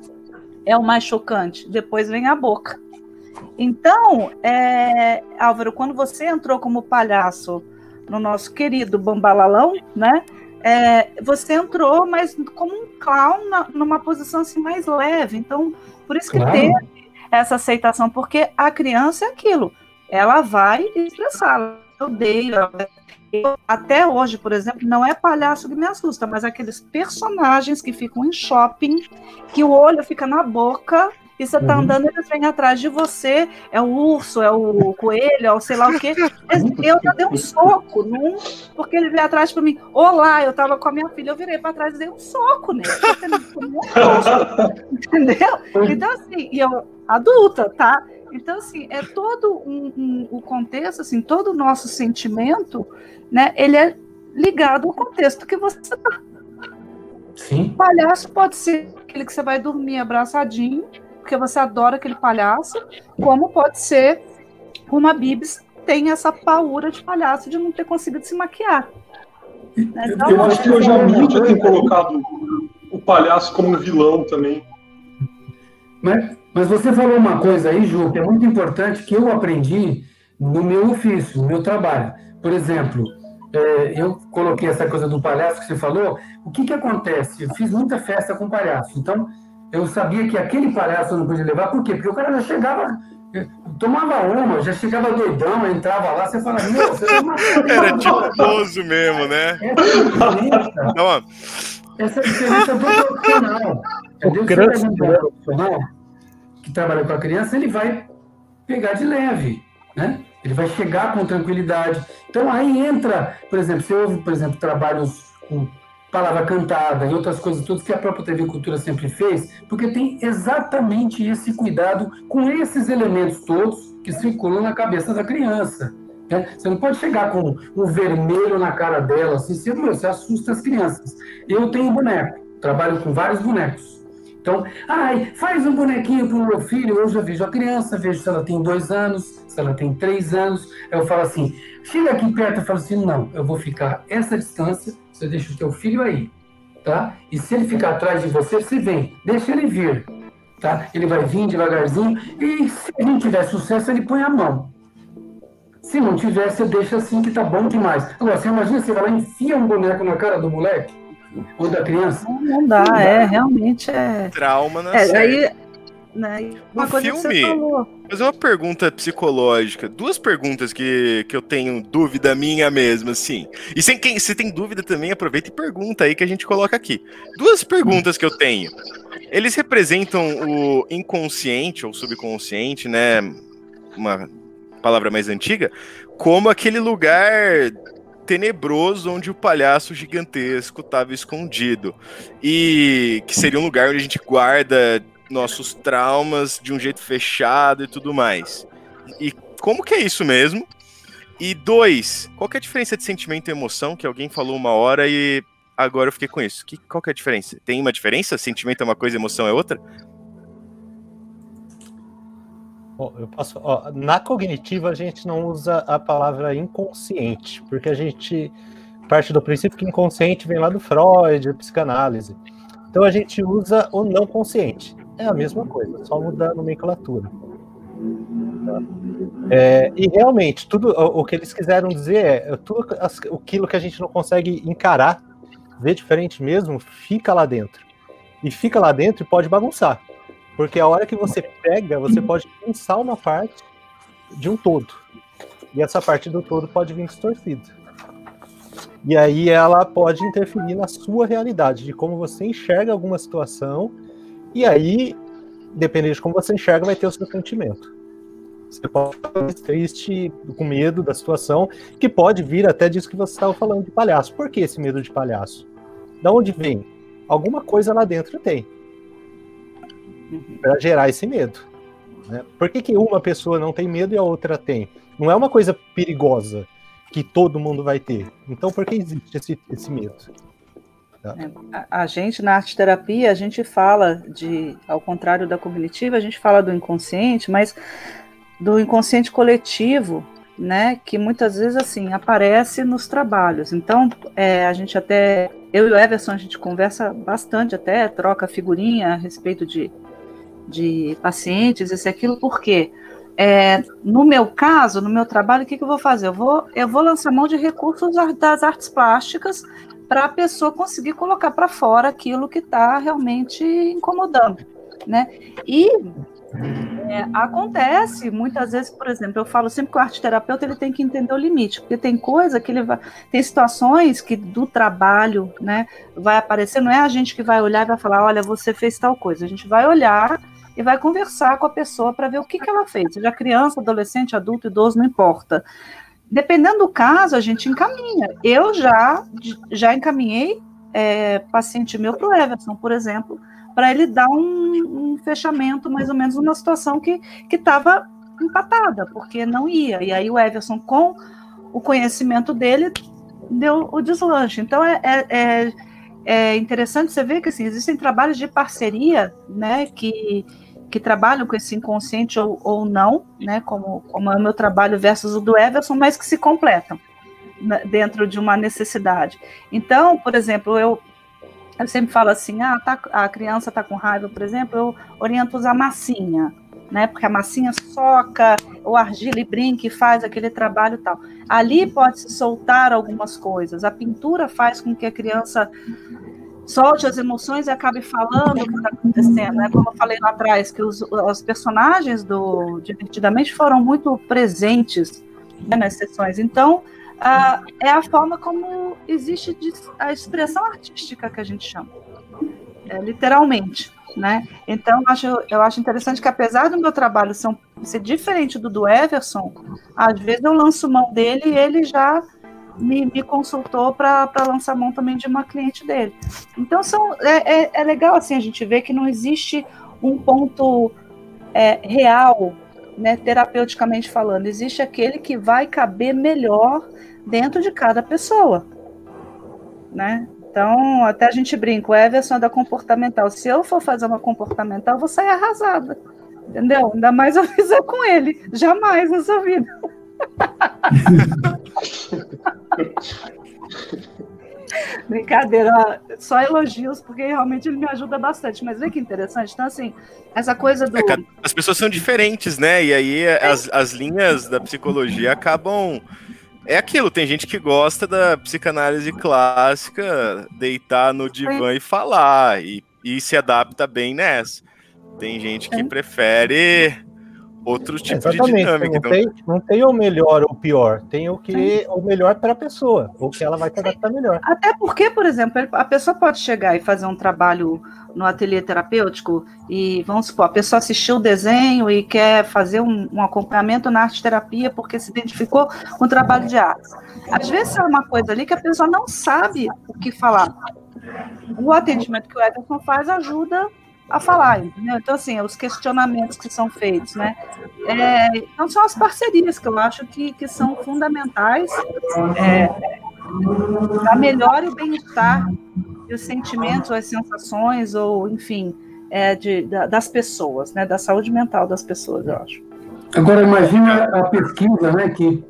é o mais chocante, depois vem a boca. Então, é, Álvaro, quando você entrou como palhaço no nosso querido Bambalalão, né? É, você entrou, mas como um clown na, numa posição assim mais leve. Então, por isso que claro. teve essa aceitação, porque a criança é aquilo, ela vai expressar. Eu odeio. Eu, até hoje, por exemplo, não é palhaço que me assusta, mas aqueles personagens que ficam em shopping, que o olho fica na boca e você tá uhum. andando, eles vêm atrás de você, é o urso, é o coelho, é o sei lá o quê. *laughs* Eu já dei um soco num, porque ele veio atrás para mim. Olá, eu tava com a minha filha, eu virei para trás e dei um soco nele. *laughs* Entendeu? Então, assim, e eu, adulta, tá? Então, assim, é todo um, um, o contexto, assim, todo o nosso sentimento, né, ele é ligado ao contexto que você tá. Sim. O palhaço pode ser aquele que você vai dormir abraçadinho, porque você adora aquele palhaço, como pode ser uma Bibs tem essa paura de palhaço de não ter conseguido se maquiar.
Então, eu acho que hoje a mídia tem colocado o palhaço como um vilão também.
Mas, mas você falou uma coisa aí, Ju, que é muito importante, que eu aprendi no meu ofício, no meu trabalho. Por exemplo, é, eu coloquei essa coisa do palhaço que você falou. O que, que acontece? Eu fiz muita festa com palhaço. Então, eu sabia que aquele palhaço eu não podia levar, por quê? Porque o cara já chegava, tomava uma, já chegava doidão, entrava lá, você falava, meu, você tá *laughs*
Era tipo mesmo, né?
Essa diferença, não. essa diferença do profissional. Entendeu? Se você um profissional que trabalha com a criança, ele vai pegar de leve, né? Ele vai chegar com tranquilidade. Então aí entra, por exemplo, você ouve, por exemplo, trabalhos com palavra cantada e outras coisas todas que a própria TV Cultura sempre fez, porque tem exatamente esse cuidado com esses elementos todos que circulam na cabeça da criança. Né? Você não pode chegar com um vermelho na cara dela, assim, você, você assusta as crianças. Eu tenho boneco, trabalho com vários bonecos. Então, ai, faz um bonequinho para o meu filho. Eu já vejo a criança, vejo se ela tem dois anos, se ela tem três anos. Eu falo assim, chega aqui perto, eu falo assim, não, eu vou ficar essa distância você deixa o teu filho aí, tá? E se ele ficar atrás de você, você vem, deixa ele vir, tá? Ele vai vir devagarzinho e se não tiver sucesso, ele põe a mão. Se não tiver, você deixa assim que tá bom demais. Agora, você imagina, você vai lá e enfia um boneco na cara do moleque ou da criança?
Não, não dá, não dá. é, realmente é...
Trauma na
é, aí né? Uma
coisa filme. Fazer uma pergunta psicológica. Duas perguntas que, que eu tenho dúvida minha mesmo, assim. E sem quem, se tem dúvida também, aproveita e pergunta aí que a gente coloca aqui. Duas perguntas que eu tenho. Eles representam o inconsciente ou subconsciente, né? Uma palavra mais antiga, como aquele lugar tenebroso onde o palhaço gigantesco estava escondido. E que seria um lugar onde a gente guarda nossos traumas de um jeito fechado e tudo mais. E como que é isso mesmo? E dois, qual que é a diferença de sentimento e emoção que alguém falou uma hora e agora eu fiquei com isso? Que, qual que é a diferença? Tem uma diferença? Sentimento é uma coisa, emoção é outra?
eu posso, ó, na cognitiva a gente não usa a palavra inconsciente, porque a gente parte do princípio que inconsciente vem lá do Freud, psicanálise. Então a gente usa o não consciente. É a mesma coisa, só muda a nomenclatura. Tá? É, e realmente, tudo o, o, que eles quiseram dizer é tudo aquilo que a gente não consegue encarar, ver diferente mesmo, fica lá dentro. E fica lá dentro e pode bagunçar. Porque a hora que você pega, você pode pensar uma parte de um todo. E essa parte do todo pode vir distorcida. E aí ela pode interferir na sua realidade, de como você enxerga alguma situação. E aí, dependendo de como você enxerga, vai ter o seu sentimento. Você pode ficar triste, com medo da situação, que pode vir até disso que você estava falando de palhaço. Por que esse medo de palhaço? Da onde vem? Alguma coisa lá dentro tem. Para gerar esse medo. Né? Por que, que uma pessoa não tem medo e a outra tem? Não é uma coisa perigosa que todo mundo vai ter. Então, por que existe esse, esse medo?
Tá? É, a, gente, na arte terapia, a gente fala de, ao contrário da cognitiva, a gente fala do inconsciente, mas do inconsciente coletivo, né, que muitas vezes, assim, aparece nos trabalhos. Então, é, a gente até, eu e o Everson, a gente conversa bastante até, troca figurinha a respeito de, de pacientes, esse e aquilo? Porque é, no meu caso, no meu trabalho, o que, que eu vou fazer? Eu vou, eu vou lançar mão de recursos das artes plásticas para a pessoa conseguir colocar para fora aquilo que está realmente incomodando, né? E é, acontece muitas vezes, por exemplo, eu falo sempre que o arte terapeuta ele tem que entender o limite, porque tem coisa que ele vai, tem situações que do trabalho, né, vai aparecer, não é a gente que vai olhar e vai falar, olha, você fez tal coisa, a gente vai olhar e vai conversar com a pessoa para ver o que, que ela fez, seja criança, adolescente, adulto, idoso, não importa. Dependendo do caso, a gente encaminha. Eu já, já encaminhei é, paciente meu para o Everson, por exemplo, para ele dar um, um, fechamento, mais ou menos, numa situação que estava empatada, porque não ia. E aí o Everson, com o conhecimento dele, deu o deslanche. Então é, é, é, é interessante você ver que assim, existem trabalhos de parceria né, que que trabalham com esse inconsciente ou, ou não, né, como, como é o meu trabalho versus o do Everson, mas que se completam né, dentro de uma necessidade. Então, por exemplo, eu, eu sempre falo assim, ah, tá, a criança está com raiva, por exemplo, eu oriento usar massinha, né, porque a massinha soca, o argila e brinca e faz aquele trabalho e tal. Ali pode se soltar algumas coisas, a pintura faz com que a criança solte as emoções e acabe falando o que está acontecendo, né? Como eu falei lá atrás, que os, os personagens do Divertidamente foram muito presentes né, nas sessões. Então, a, é a forma como existe a expressão artística que a gente chama, é, literalmente. Né? Então, eu acho, eu acho interessante que, apesar do meu trabalho ser, ser diferente do do Everson, às vezes eu lanço mão dele e ele já me, me consultou para lançar mão também de uma cliente dele. Então são, é, é, é, legal assim a gente ver que não existe um ponto é, real, né, terapeuticamente falando, existe aquele que vai caber melhor dentro de cada pessoa, né? Então, até a gente brinca, o Everson é da comportamental. Se eu for fazer uma comportamental, eu vou sair arrasada. Entendeu? Ainda mais eu *laughs* fizer com ele. Jamais nessa vida. *laughs* *laughs* Brincadeira, só elogios, porque realmente ele me ajuda bastante. Mas vê que interessante. Então, assim, essa coisa do. É,
as pessoas são diferentes, né? E aí é. as, as linhas da psicologia acabam. É aquilo, tem gente que gosta da psicanálise clássica, deitar no divã Sim. e falar, e, e se adapta bem nessa. Tem gente que prefere outros tipos Exatamente. de dinâmica.
Não, então... tem, não tem o melhor ou o pior, tem o que o melhor para a pessoa, o que ela vai se adaptar melhor.
Até porque, por exemplo, a pessoa pode chegar e fazer um trabalho no ateliê terapêutico e, vamos supor, a pessoa assistiu o desenho e quer fazer um, um acompanhamento na arte terapia porque se identificou com o trabalho de arte. Às vezes é uma coisa ali que a pessoa não sabe o que falar. O atendimento que o Ederson faz ajuda a falar, entendeu? Então, assim, os questionamentos que são feitos, né? É, então, são as parcerias que eu acho que, que são fundamentais é, para melhor o bem-estar e os sentimentos, as sensações, ou, enfim, é, de, das pessoas, né? Da saúde mental das pessoas, eu acho.
Agora, imagina a pesquisa, né? Que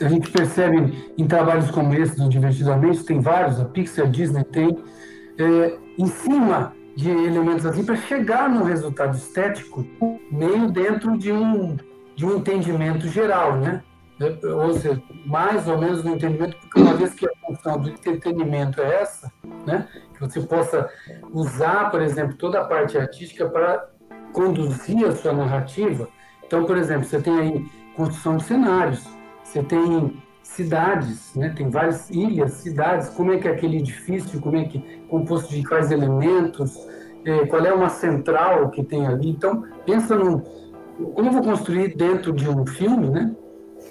a gente percebe em trabalhos como esse, do Divertidamente, tem vários, a Pixar, a Disney tem, é, em cima
de elementos assim para chegar num resultado estético meio dentro de um, de um entendimento geral, né? Ou seja, mais ou menos no entendimento, porque uma vez que a função do entretenimento é essa, né? Que você possa usar, por exemplo, toda a parte artística para conduzir a sua narrativa. Então, por exemplo, você tem aí construção de cenários, você tem cidades, né? Tem várias ilhas, cidades. Como é que é aquele edifício? Como é que composto de quais elementos? É, qual é uma central que tem ali? Então pensa num como eu vou construir dentro de um filme, né?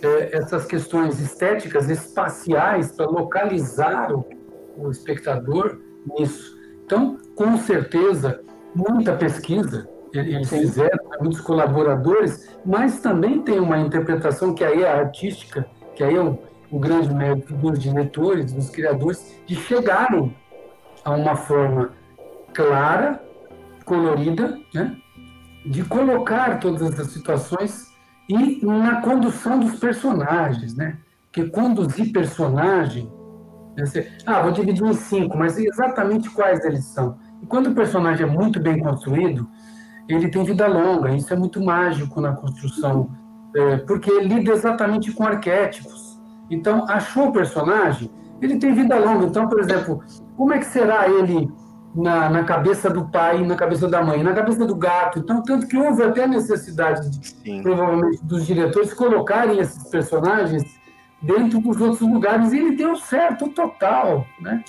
É, essas questões estéticas, espaciais para localizar o, o espectador nisso. Então, com certeza, muita pesquisa eles fizeram, muitos colaboradores, mas também tem uma interpretação que aí é artística, que aí é o, o grande mérito dos diretores, dos criadores, de chegarem a uma forma clara, colorida, né? de colocar todas essas situações e na condução dos personagens, né? Que conduzir personagem, você, ah, vou dividir em cinco, mas exatamente quais eles são. E quando o personagem é muito bem construído, ele tem vida longa. Isso é muito mágico na construção é, porque lida exatamente com arquétipos. Então, achou o personagem, ele tem vida longa. Então, por exemplo, como é que será ele na, na cabeça do pai, na cabeça da mãe, na cabeça do gato? Então, tanto que houve até necessidade, de, provavelmente, dos diretores colocarem esses personagens dentro dos outros lugares. E ele deu certo total, né?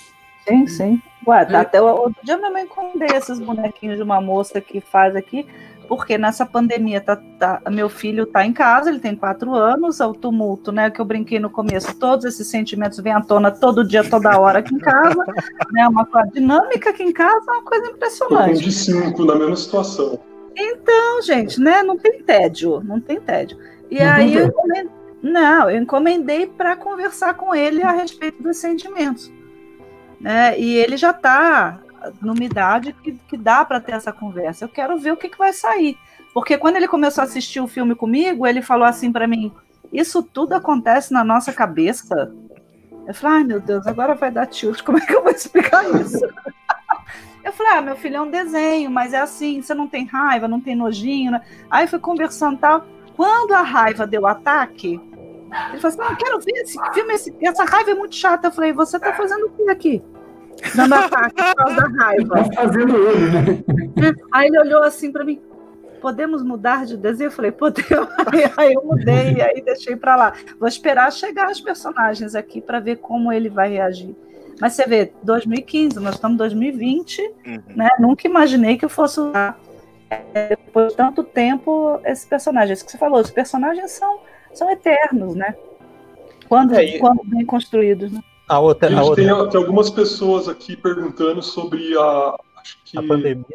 Sim, sim. Ué, tá é. até o outro dia minha mãe esses bonequinhos de uma moça que faz aqui porque nessa pandemia tá, tá, meu filho está em casa, ele tem quatro anos, é o tumulto, né? Que eu brinquei no começo, todos esses sentimentos vêm à tona todo dia, toda hora aqui em casa, *laughs* né? Uma dinâmica aqui em casa é uma coisa impressionante.
de cinco na mesma situação.
Então, gente, né? Não tem tédio, não tem tédio. E não aí eu encomendei, não, eu encomendei para conversar com ele a respeito dos sentimentos. Né? E ele já está numa idade que, que dá para ter essa conversa. Eu quero ver o que, que vai sair. Porque quando ele começou a assistir o filme comigo, ele falou assim para mim: Isso tudo acontece na nossa cabeça. Eu falei: Ai meu Deus, agora vai dar tilt, como é que eu vou explicar isso? Eu falei: Ah, meu filho, é um desenho, mas é assim: você não tem raiva, não tem nojinho. Né? Aí fui conversando tal. Quando a raiva deu ataque, ele falou assim: Não, eu quero ver esse filme, esse, essa raiva é muito chata. Eu falei: Você tá fazendo o que aqui? Dando ataque por causa da raiva. Tá
fazendo ele, né?
Aí ele olhou assim para mim, podemos mudar de desenho? Eu falei, podemos. *laughs* Aí eu mudei e aí deixei para lá. Vou esperar chegar os personagens aqui para ver como ele vai reagir. Mas você vê, 2015, nós estamos em 2020, uhum. né? Nunca imaginei que eu fosse usar é, depois de tanto tempo esse personagem. Isso que você falou, os personagens são, são eternos, né? Quando, é, e... quando bem construídos, né?
A outra, a gente a outra. Tem, tem, algumas pessoas aqui perguntando sobre a. Acho que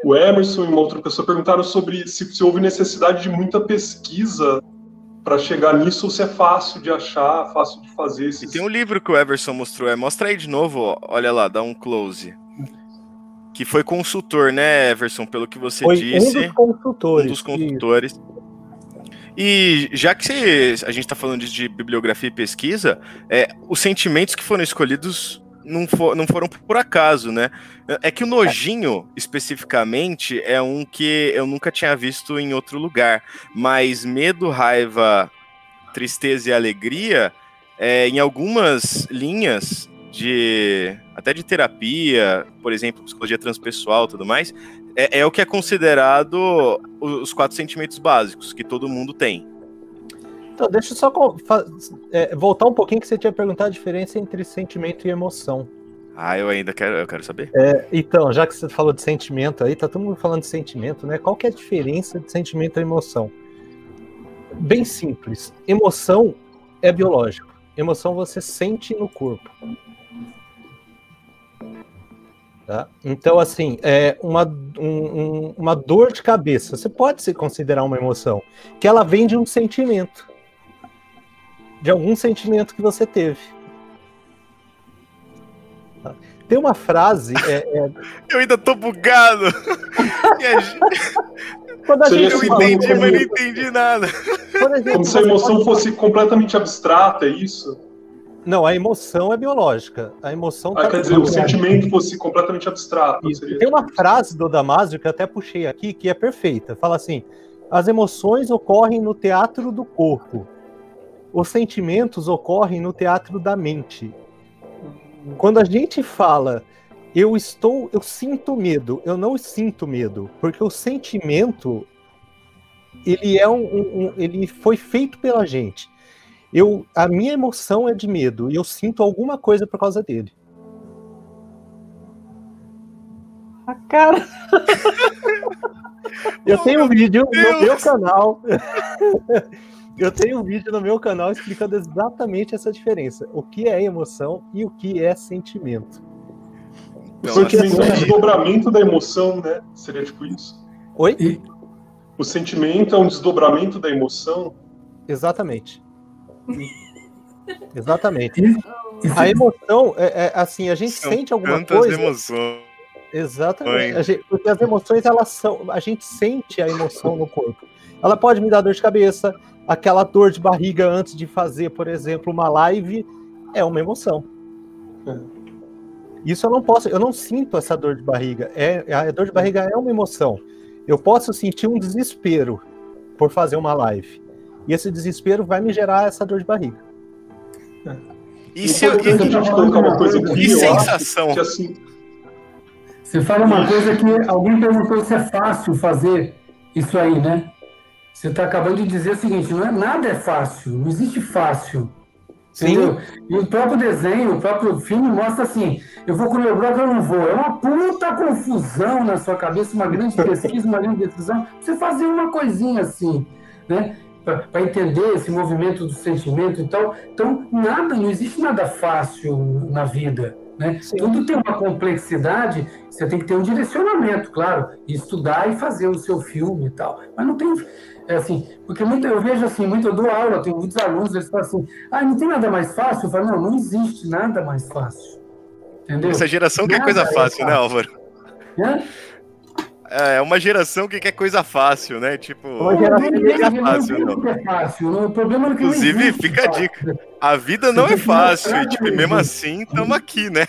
o Emerson e uma outra pessoa perguntaram sobre se, se houve necessidade de muita pesquisa para chegar nisso ou se é fácil de achar, fácil de fazer. Esses...
E tem um livro que o Everson mostrou, é, mostra aí de novo, olha lá, dá um close. Que foi consultor, né, Everson, pelo que você
foi
disse.
Um dos consultores.
Um dos consultores. Isso. E já que a gente está falando de bibliografia e pesquisa, é, os sentimentos que foram escolhidos não, for, não foram por acaso, né? É que o nojinho, especificamente, é um que eu nunca tinha visto em outro lugar. Mas medo, raiva, tristeza e alegria, é, em algumas linhas de até de terapia, por exemplo, psicologia transpessoal, tudo mais, é, é o que é considerado os quatro sentimentos básicos que todo mundo tem.
Então, deixa eu só é, voltar um pouquinho que você tinha perguntado a diferença entre sentimento e emoção.
Ah, eu ainda quero, eu quero saber.
É, então, já que você falou de sentimento aí, tá todo mundo falando de sentimento, né? Qual que é a diferença de sentimento e emoção? Bem simples. Emoção é biológico. Emoção você sente no corpo. Tá? Então, assim, é uma, um, uma dor de cabeça, você pode se considerar uma emoção, que ela vem de um sentimento, de algum sentimento que você teve. Tá? Tem uma frase. É, é... *laughs*
Eu ainda tô bugado. *laughs* Quando a gente eu entendi, mas não entendi nada.
Como se a emoção fosse completamente abstrata, é isso?
Não, a emoção é biológica. A emoção
ah,
tá
quer dizer, o sentimento fosse completamente abstrato.
Seria... Tem uma frase do Damasio que eu até puxei aqui, que é perfeita. Fala assim: as emoções ocorrem no teatro do corpo. Os sentimentos ocorrem no teatro da mente. Quando a gente fala eu estou, eu sinto medo, eu não sinto medo, porque o sentimento ele é um, um, ele foi feito pela gente. Eu, a minha emoção é de medo e eu sinto alguma coisa por causa dele.
A cara.
eu tenho um vídeo no meu canal. *laughs* eu tenho um vídeo no meu canal explicando exatamente essa diferença. O que é emoção e o que é sentimento.
O sentimento é um desdobramento da emoção, né? Seria tipo isso.
Oi?
O sentimento é um desdobramento da emoção.
Exatamente. *laughs* Exatamente. A emoção, é, é, assim, a gente São sente alguma coisa.
emoções.
Exatamente. Gente, porque as emoções, elas são. A gente sente a emoção no corpo. Ela pode me dar dor de cabeça, aquela dor de barriga antes de fazer, por exemplo, uma live, é uma emoção. É. Isso eu não posso, eu não sinto essa dor de barriga. É, a dor de barriga é uma emoção. Eu posso sentir um desespero por fazer uma live. E esse desespero vai me gerar essa dor de barriga.
É. E se eu, colocar uma coisa aqui, que sensação. Que assim...
Você fala uma coisa que alguém perguntou se é fácil fazer isso aí, né? Você está acabando de dizer o seguinte: não é, nada é fácil, não existe fácil. Sim. E o próprio desenho, o próprio filme mostra assim: eu vou comer broca, eu não vou. É uma puta confusão na sua cabeça, uma grande pesquisa, uma grande decisão. Você fazer uma coisinha assim, né? Para entender esse movimento do sentimento e tal. Então, nada, não existe nada fácil na vida. Né? Tudo tem uma complexidade, você tem que ter um direcionamento, claro, e estudar e fazer o seu filme e tal. Mas não tem é assim, porque muito, eu vejo assim, muito, eu dou aula, tenho muitos alunos, eles falam assim, ah, não tem nada mais fácil? Eu falo, não, não existe nada mais fácil. Entendeu?
Essa geração nada quer coisa fácil, é fácil, né, Álvaro? É? É uma geração que quer coisa fácil, né? Tipo, uma geração que
é fácil, não. É fácil. O problema é que
Inclusive, fica a dica. A vida não é fácil, e tipo, mesmo assim, estamos aqui, né?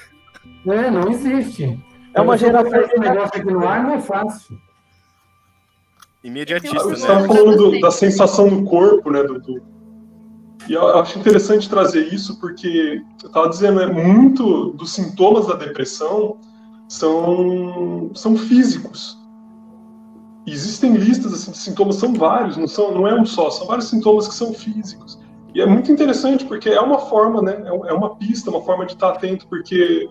É, não existe.
É uma geração
que negócio aqui no ar não é fácil
imediatista. Você
né? estava falando do, da sensação do corpo, né? Do... E eu acho interessante trazer isso porque eu estava dizendo, é muito dos sintomas da depressão são, são físicos. Existem listas assim, de sintomas, são vários, não, são, não é um só, são vários sintomas que são físicos. E é muito interessante porque é uma forma, né? É, é uma pista, uma forma de estar atento, porque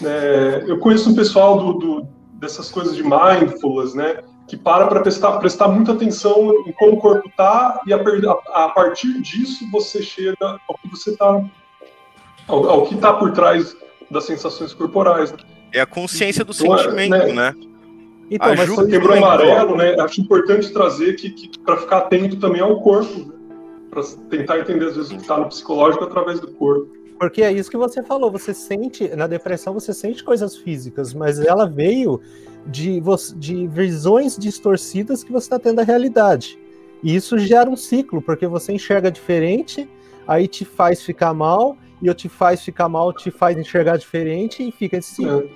né, eu conheço um pessoal do, do, dessas coisas de mindfulness, né? que para para prestar, prestar muita atenção em como o corpo está e a, a, partir disso você chega ao que você está ao, ao, que está por trás das sensações corporais.
É a consciência do então, é, sentimento, né? né?
Então, a Ju quebrou amarelo, né? Acho importante trazer que, que para ficar atento também ao corpo, né? para tentar entender às vezes o que está no psicológico através do corpo.
Porque é isso que você falou, você sente, na depressão você sente coisas físicas, mas ela veio de, de visões distorcidas que você está tendo da realidade. E isso gera um ciclo, porque você enxerga diferente, aí te faz ficar mal, e eu te faz ficar mal, te faz enxergar diferente, e fica esse ciclo.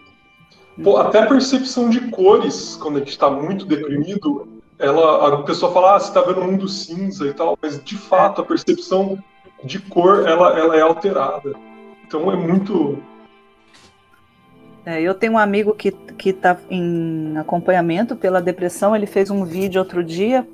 Pô, até a percepção de cores, quando a gente está muito deprimido, ela, a pessoa fala, ah, você está vendo um mundo cinza e tal, mas de fato a percepção de cor ela, ela é alterada. Então é muito
é, eu tenho um amigo que está em acompanhamento pela depressão. Ele fez um vídeo outro dia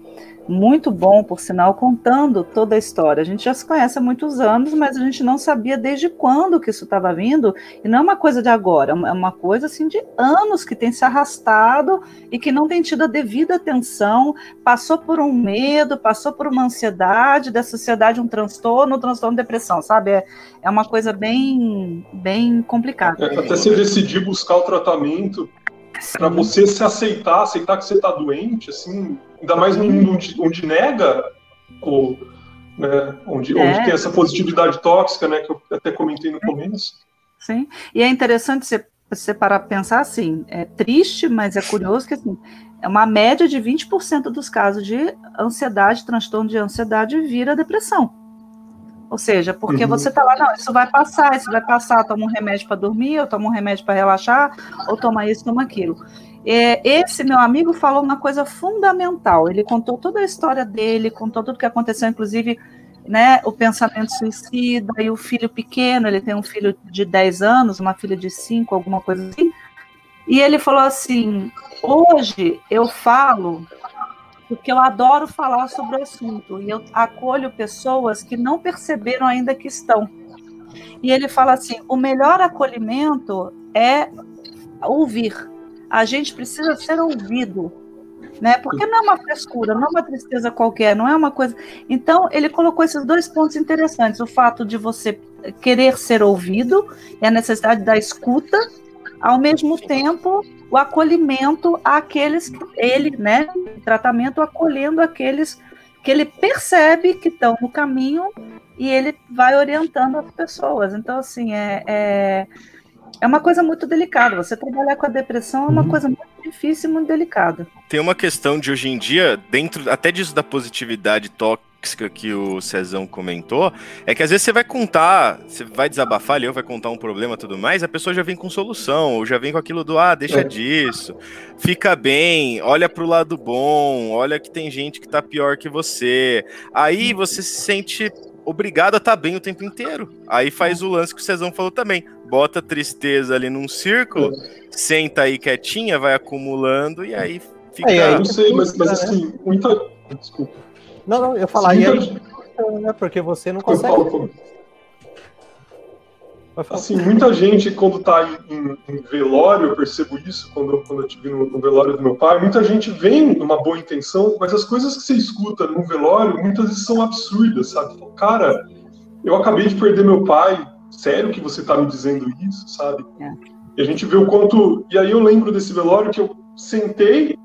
muito bom, por sinal, contando toda a história. A gente já se conhece há muitos anos, mas a gente não sabia desde quando que isso estava vindo, e não é uma coisa de agora, é uma coisa assim de anos que tem se arrastado e que não tem tido a devida atenção, passou por um medo, passou por uma ansiedade, da sociedade um transtorno, um transtorno de depressão, sabe? É, é uma coisa bem, bem complicada.
É, até você decidir buscar o tratamento para você se aceitar, aceitar que você está doente, assim, ainda mais num mundo onde, onde nega, ou, né, onde, é. onde tem essa positividade tóxica, né, que eu até comentei no começo.
Sim, e é interessante você, você parar para pensar assim, é triste, mas é curioso que assim, é uma média de 20% dos casos de ansiedade, transtorno de ansiedade vira depressão. Ou seja, porque uhum. você tá lá, não, isso vai passar, isso vai passar, toma um remédio para dormir, ou toma um remédio para relaxar, ou toma isso, toma aquilo. É, esse meu amigo falou uma coisa fundamental. Ele contou toda a história dele, contou tudo o que aconteceu, inclusive né, o pensamento suicida e o filho pequeno. Ele tem um filho de 10 anos, uma filha de 5, alguma coisa assim. E ele falou assim: hoje eu falo porque eu adoro falar sobre o assunto e eu acolho pessoas que não perceberam ainda que estão. E ele fala assim: o melhor acolhimento é ouvir. A gente precisa ser ouvido, né? Porque não é uma frescura, não é uma tristeza qualquer, não é uma coisa. Então ele colocou esses dois pontos interessantes: o fato de você querer ser ouvido e a necessidade da escuta, ao mesmo tempo o acolhimento àqueles que ele, né, tratamento acolhendo aqueles que ele percebe que estão no caminho e ele vai orientando as pessoas. Então, assim, é, é, é uma coisa muito delicada. Você trabalhar com a depressão é uma uhum. coisa muito difícil e muito delicada.
Tem uma questão de hoje em dia, dentro até disso da positividade tóxica que o Cezão comentou, é que às vezes você vai contar, você vai desabafar ali, ou vai contar um problema tudo mais, a pessoa já vem com solução, ou já vem com aquilo do, ah, deixa é. disso, fica bem, olha pro lado bom, olha que tem gente que tá pior que você. Aí você se sente obrigado a estar tá bem o tempo inteiro. Aí faz o lance que o Cezão falou também. Bota tristeza ali num círculo, é. senta aí quietinha, vai acumulando e aí fica. É,
eu não sei, mas, mas assim, muita. Desculpa.
Não, não, eu falar, e aí, né, porque você não consegue. Falo,
assim, muita gente, quando tá em, em, velório, eu percebo isso, quando, quando eu tive no, no, velório do meu pai, muita gente vem numa boa intenção, mas as coisas que você escuta no velório, muitas vezes são absurdas, sabe? Cara, eu acabei de perder meu pai, sério que você tá me dizendo isso, sabe? É. E a gente vê o quanto. E aí eu lembro desse velório que eu sentei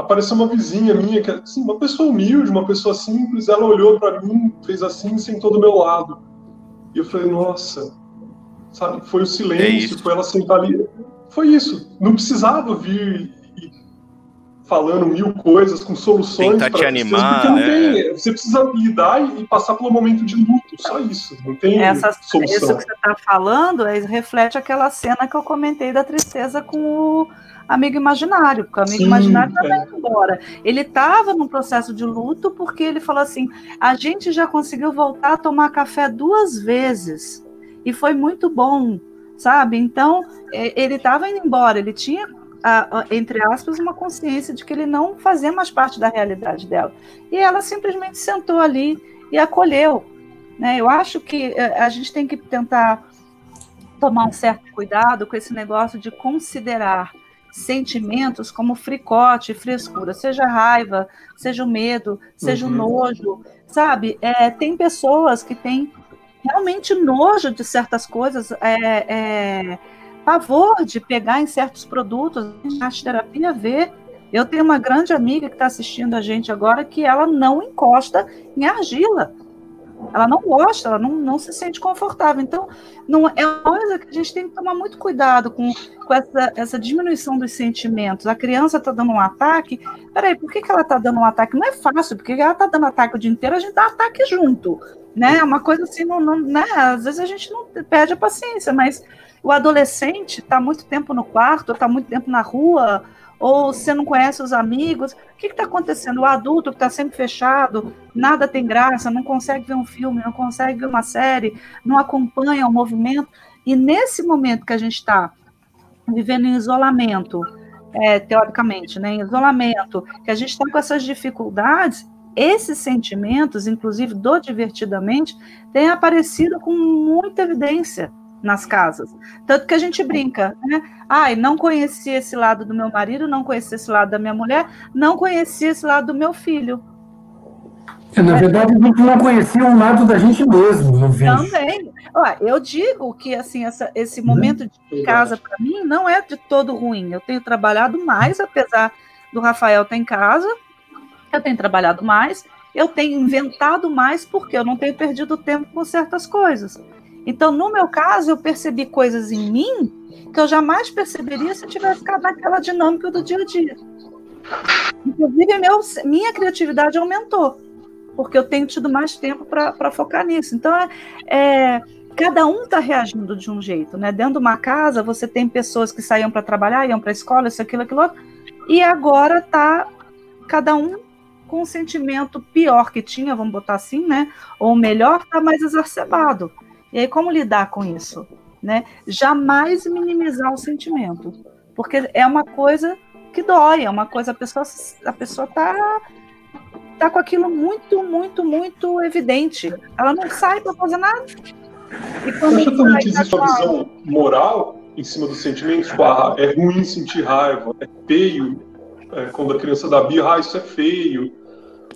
apareceu uma vizinha minha, que assim, uma pessoa humilde, uma pessoa simples, ela olhou para mim, fez assim, sentou do meu lado. E eu falei, nossa, sabe, foi o silêncio, é foi ela sentar ali. Foi isso. Não precisava vir falando mil coisas com soluções
para te animar, porque não
tem, é. você precisa lidar e, passar pelo momento de luto, só isso, não tem Essa, solução.
Isso que você está falando é, reflete aquela cena que eu comentei da tristeza com o amigo imaginário, porque o amigo Sim, imaginário também é. embora. Ele estava num processo de luto porque ele falou assim: a gente já conseguiu voltar a tomar café duas vezes e foi muito bom, sabe? Então é, ele estava indo embora, ele tinha entre aspas, uma consciência de que ele não fazia mais parte da realidade dela. E ela simplesmente sentou ali e acolheu. Né? Eu acho que é, a gente tem que tentar tomar um certo cuidado com esse negócio de considerar sentimentos como fricote, frescura, seja raiva, seja o medo, seja uhum. o nojo, sabe? É, tem pessoas que têm realmente nojo de certas coisas, é, é, pavor de pegar em certos produtos, a arte terapia vê. Eu tenho uma grande amiga que está assistindo a gente agora que ela não encosta em argila. Ela não gosta, ela não, não se sente confortável. Então, não é uma coisa que a gente tem que tomar muito cuidado com, com essa, essa diminuição dos sentimentos. A criança está dando um ataque. Peraí, por que, que ela está dando um ataque? Não é fácil, porque ela está dando ataque o dia inteiro, a gente dá ataque junto. Né? É uma coisa assim, não, não, né? às vezes a gente não perde a paciência, mas o adolescente está muito tempo no quarto, está muito tempo na rua, ou você não conhece os amigos. O que está acontecendo? O adulto que está sempre fechado, nada tem graça, não consegue ver um filme, não consegue ver uma série, não acompanha o movimento. E nesse momento que a gente está vivendo em isolamento, é, teoricamente, né, em isolamento, que a gente está com essas dificuldades, esses sentimentos, inclusive do divertidamente, têm aparecido com muita evidência nas casas. Tanto que a gente brinca, né? Ai, não conhecia esse lado do meu marido, não conhecia esse lado da minha mulher, não conhecia esse lado do meu filho.
É, na verdade, a gente não conhecia um lado da gente mesmo, eu vejo.
Também. Olha, eu digo que assim, essa, esse momento de casa, para mim, não é de todo ruim. Eu tenho trabalhado mais, apesar do Rafael estar em casa, eu tenho trabalhado mais, eu tenho inventado mais, porque eu não tenho perdido tempo com certas coisas. Então, no meu caso, eu percebi coisas em mim que eu jamais perceberia se eu tivesse ficado naquela dinâmica do dia a dia. Inclusive, meu, minha criatividade aumentou. porque eu tenho tido mais tempo para focar nisso. Então, é, é cada um está reagindo de um jeito, né? Dentro de uma casa, você tem pessoas que saíam para trabalhar, iam para a escola, isso, aquilo, aquilo outro, e agora está cada um com um sentimento pior que tinha, vamos botar assim, né? Ou melhor, está mais exacerbado. E aí, como lidar com isso? Né? Jamais minimizar o sentimento, porque é uma coisa que dói, é uma coisa, a pessoa a pessoa tá, tá com aquilo muito, muito, muito evidente. Ela não sai para fazer nada.
E quando Acha também que existe uma visão moral em cima dos sentimentos? Tipo, ah, é ruim sentir raiva, é feio. É, quando a criança dá birra, ah, isso é feio.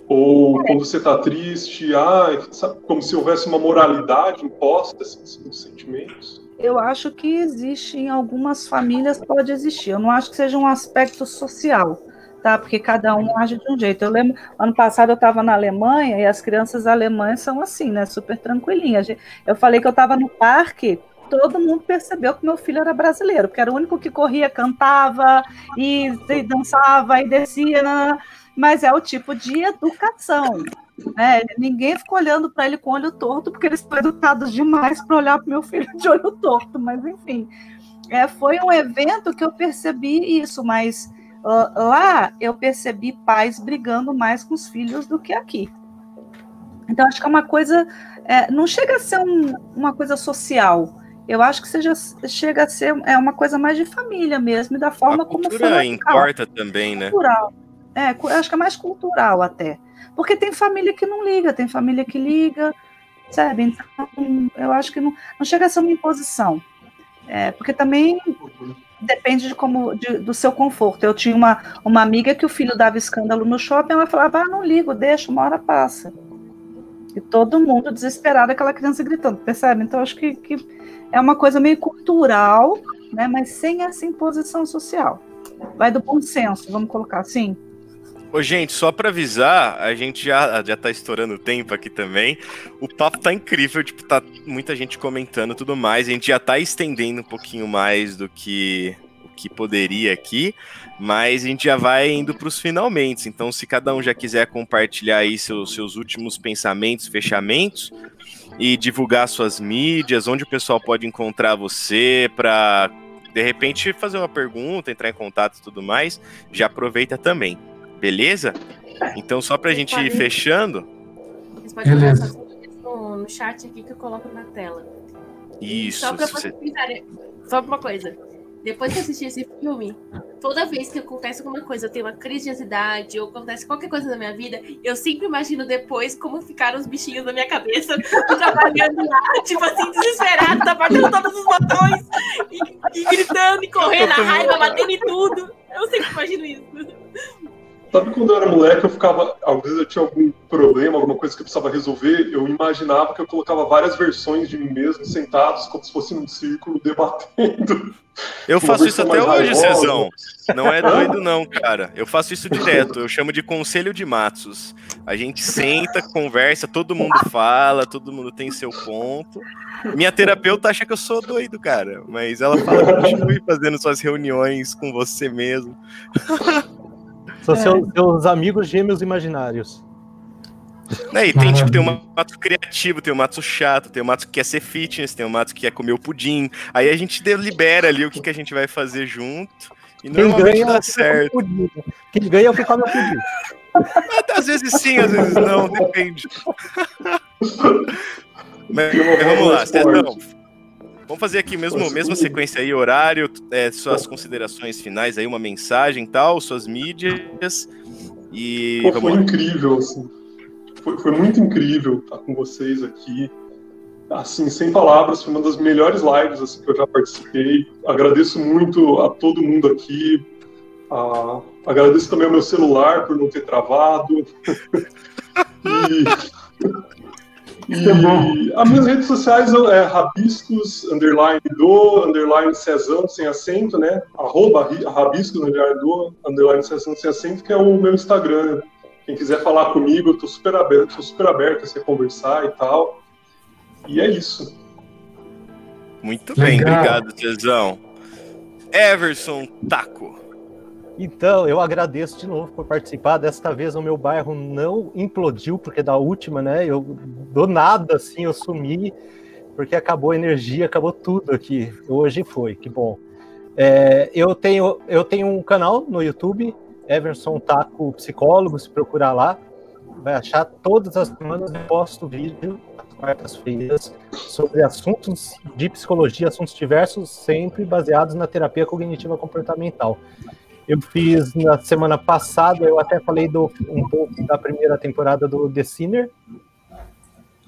Ou é. quando você está triste, ah, sabe, como se houvesse uma moralidade imposta assim, dos sentimentos.
Eu acho que existe em algumas famílias, pode existir. Eu não acho que seja um aspecto social tá? Porque cada um age de um jeito. Eu lembro, ano passado eu estava na Alemanha e as crianças alemãs são assim, né? Super tranquilinhas. Eu falei que eu estava no parque, todo mundo percebeu que meu filho era brasileiro, porque era o único que corria, cantava e, dançava e descia, né? Mas é o tipo de educação. Né? Ninguém ficou olhando para ele com olho torto, porque eles foram educados demais para olhar para meu filho de olho torto, mas enfim. É, foi um evento que eu percebi isso, mas lá eu percebi pais brigando mais com os filhos do que aqui. Então, acho que é uma coisa. É, não chega a ser um, uma coisa social. Eu acho que seja, chega a ser é uma coisa mais de família mesmo, e da forma a como
foi. importa também, né?
Cultural. É, eu acho que é mais cultural até. Porque tem família que não liga, tem família que liga, sabe? Então, eu acho que não, não chega a ser uma imposição. É, porque também depende de como de, do seu conforto. Eu tinha uma, uma amiga que o filho dava escândalo no shopping, ela falava: ah, não ligo, deixa, uma hora passa. E todo mundo desesperado, aquela criança gritando, percebe? Então, acho que, que é uma coisa meio cultural, né, mas sem essa imposição social. Vai do bom senso, vamos colocar assim.
Ô, gente, só para avisar, a gente já, já tá estourando o tempo aqui também. O papo tá incrível, tipo, tá muita gente comentando tudo mais. A gente já tá estendendo um pouquinho mais do que o que poderia aqui, mas a gente já vai indo para os finalmente. Então, se cada um já quiser compartilhar aí seus, seus últimos pensamentos, fechamentos e divulgar suas mídias, onde o pessoal pode encontrar você para de repente fazer uma pergunta, entrar em contato e tudo mais, já aproveita também. Beleza? Então, só pra gente ir fechando.
Vocês podem Beleza. No, no chat aqui que eu coloco na tela.
Isso.
Só pra vocês pensarem. Só uma coisa. Depois que assistir esse filme, toda vez que acontece alguma coisa, eu tenho uma crise de ansiedade ou acontece qualquer coisa na minha vida, eu sempre imagino depois como ficaram os bichinhos na minha cabeça, *laughs* trabalhando lá, tipo assim, desesperado, apertando todos os botões, e, e gritando, e correndo, a raiva, batendo em tudo. Eu sempre imagino isso.
Sabe quando eu era moleque, eu ficava. Às vezes eu tinha algum problema, alguma coisa que eu precisava resolver, eu imaginava que eu colocava várias versões de mim mesmo sentados, como se fosse num círculo, debatendo.
Eu *laughs* faço isso até hoje, Cezão. Não é doido, não, cara. Eu faço isso direto. Eu chamo de conselho de Matos. A gente senta, conversa, todo mundo fala, todo mundo tem seu ponto. Minha terapeuta acha que eu sou doido, cara. Mas ela fala que continue fazendo suas reuniões com você mesmo. *laughs*
São é. seus, seus, amigos gêmeos imaginários.
É, e tem, tipo, tem um mato criativo, tem um mato chato, tem um mato que quer ser fitness, tem um mato que quer comer o pudim. Aí a gente delibera ali o que, que a gente vai fazer junto. E Quem normalmente ganha dá é certo.
Quem ganha é o que come o pudim.
Às vezes sim, às vezes não, depende. *laughs* Mas, vamos lá, Cetão. Vamos fazer aqui mesmo, mesma sequência aí, horário, é, suas considerações finais aí, uma mensagem tal, suas mídias. E.
Pô, foi lá. incrível, assim. Foi, foi muito incrível estar com vocês aqui. Assim, sem palavras, foi uma das melhores lives assim, que eu já participei. Agradeço muito a todo mundo aqui. Ah, agradeço também ao meu celular por não ter travado. *laughs* e e as minhas redes sociais é rabiscos, underline do, underline Cezão, sem acento, né? Arroba rabiscos, underline do, underline Cezão, sem acento, que é o meu Instagram. Quem quiser falar comigo, eu tô super aberto, tô super aberto a você conversar e tal. E é isso.
Muito bem, Legal. obrigado, Cezão. Everson Taco.
Então, eu agradeço de novo por participar. Desta vez o meu bairro não implodiu, porque da última, né? Eu do nada assim eu sumi, porque acabou a energia, acabou tudo aqui. Hoje foi, que bom. É, eu tenho eu tenho um canal no YouTube, Everson Taco Psicólogo, se procurar lá, vai achar todas as semanas eu posto vídeo quartas-feiras sobre assuntos de psicologia, assuntos diversos, sempre baseados na terapia cognitiva comportamental. Eu fiz na semana passada, eu até falei do, um pouco da primeira temporada do The Sinner.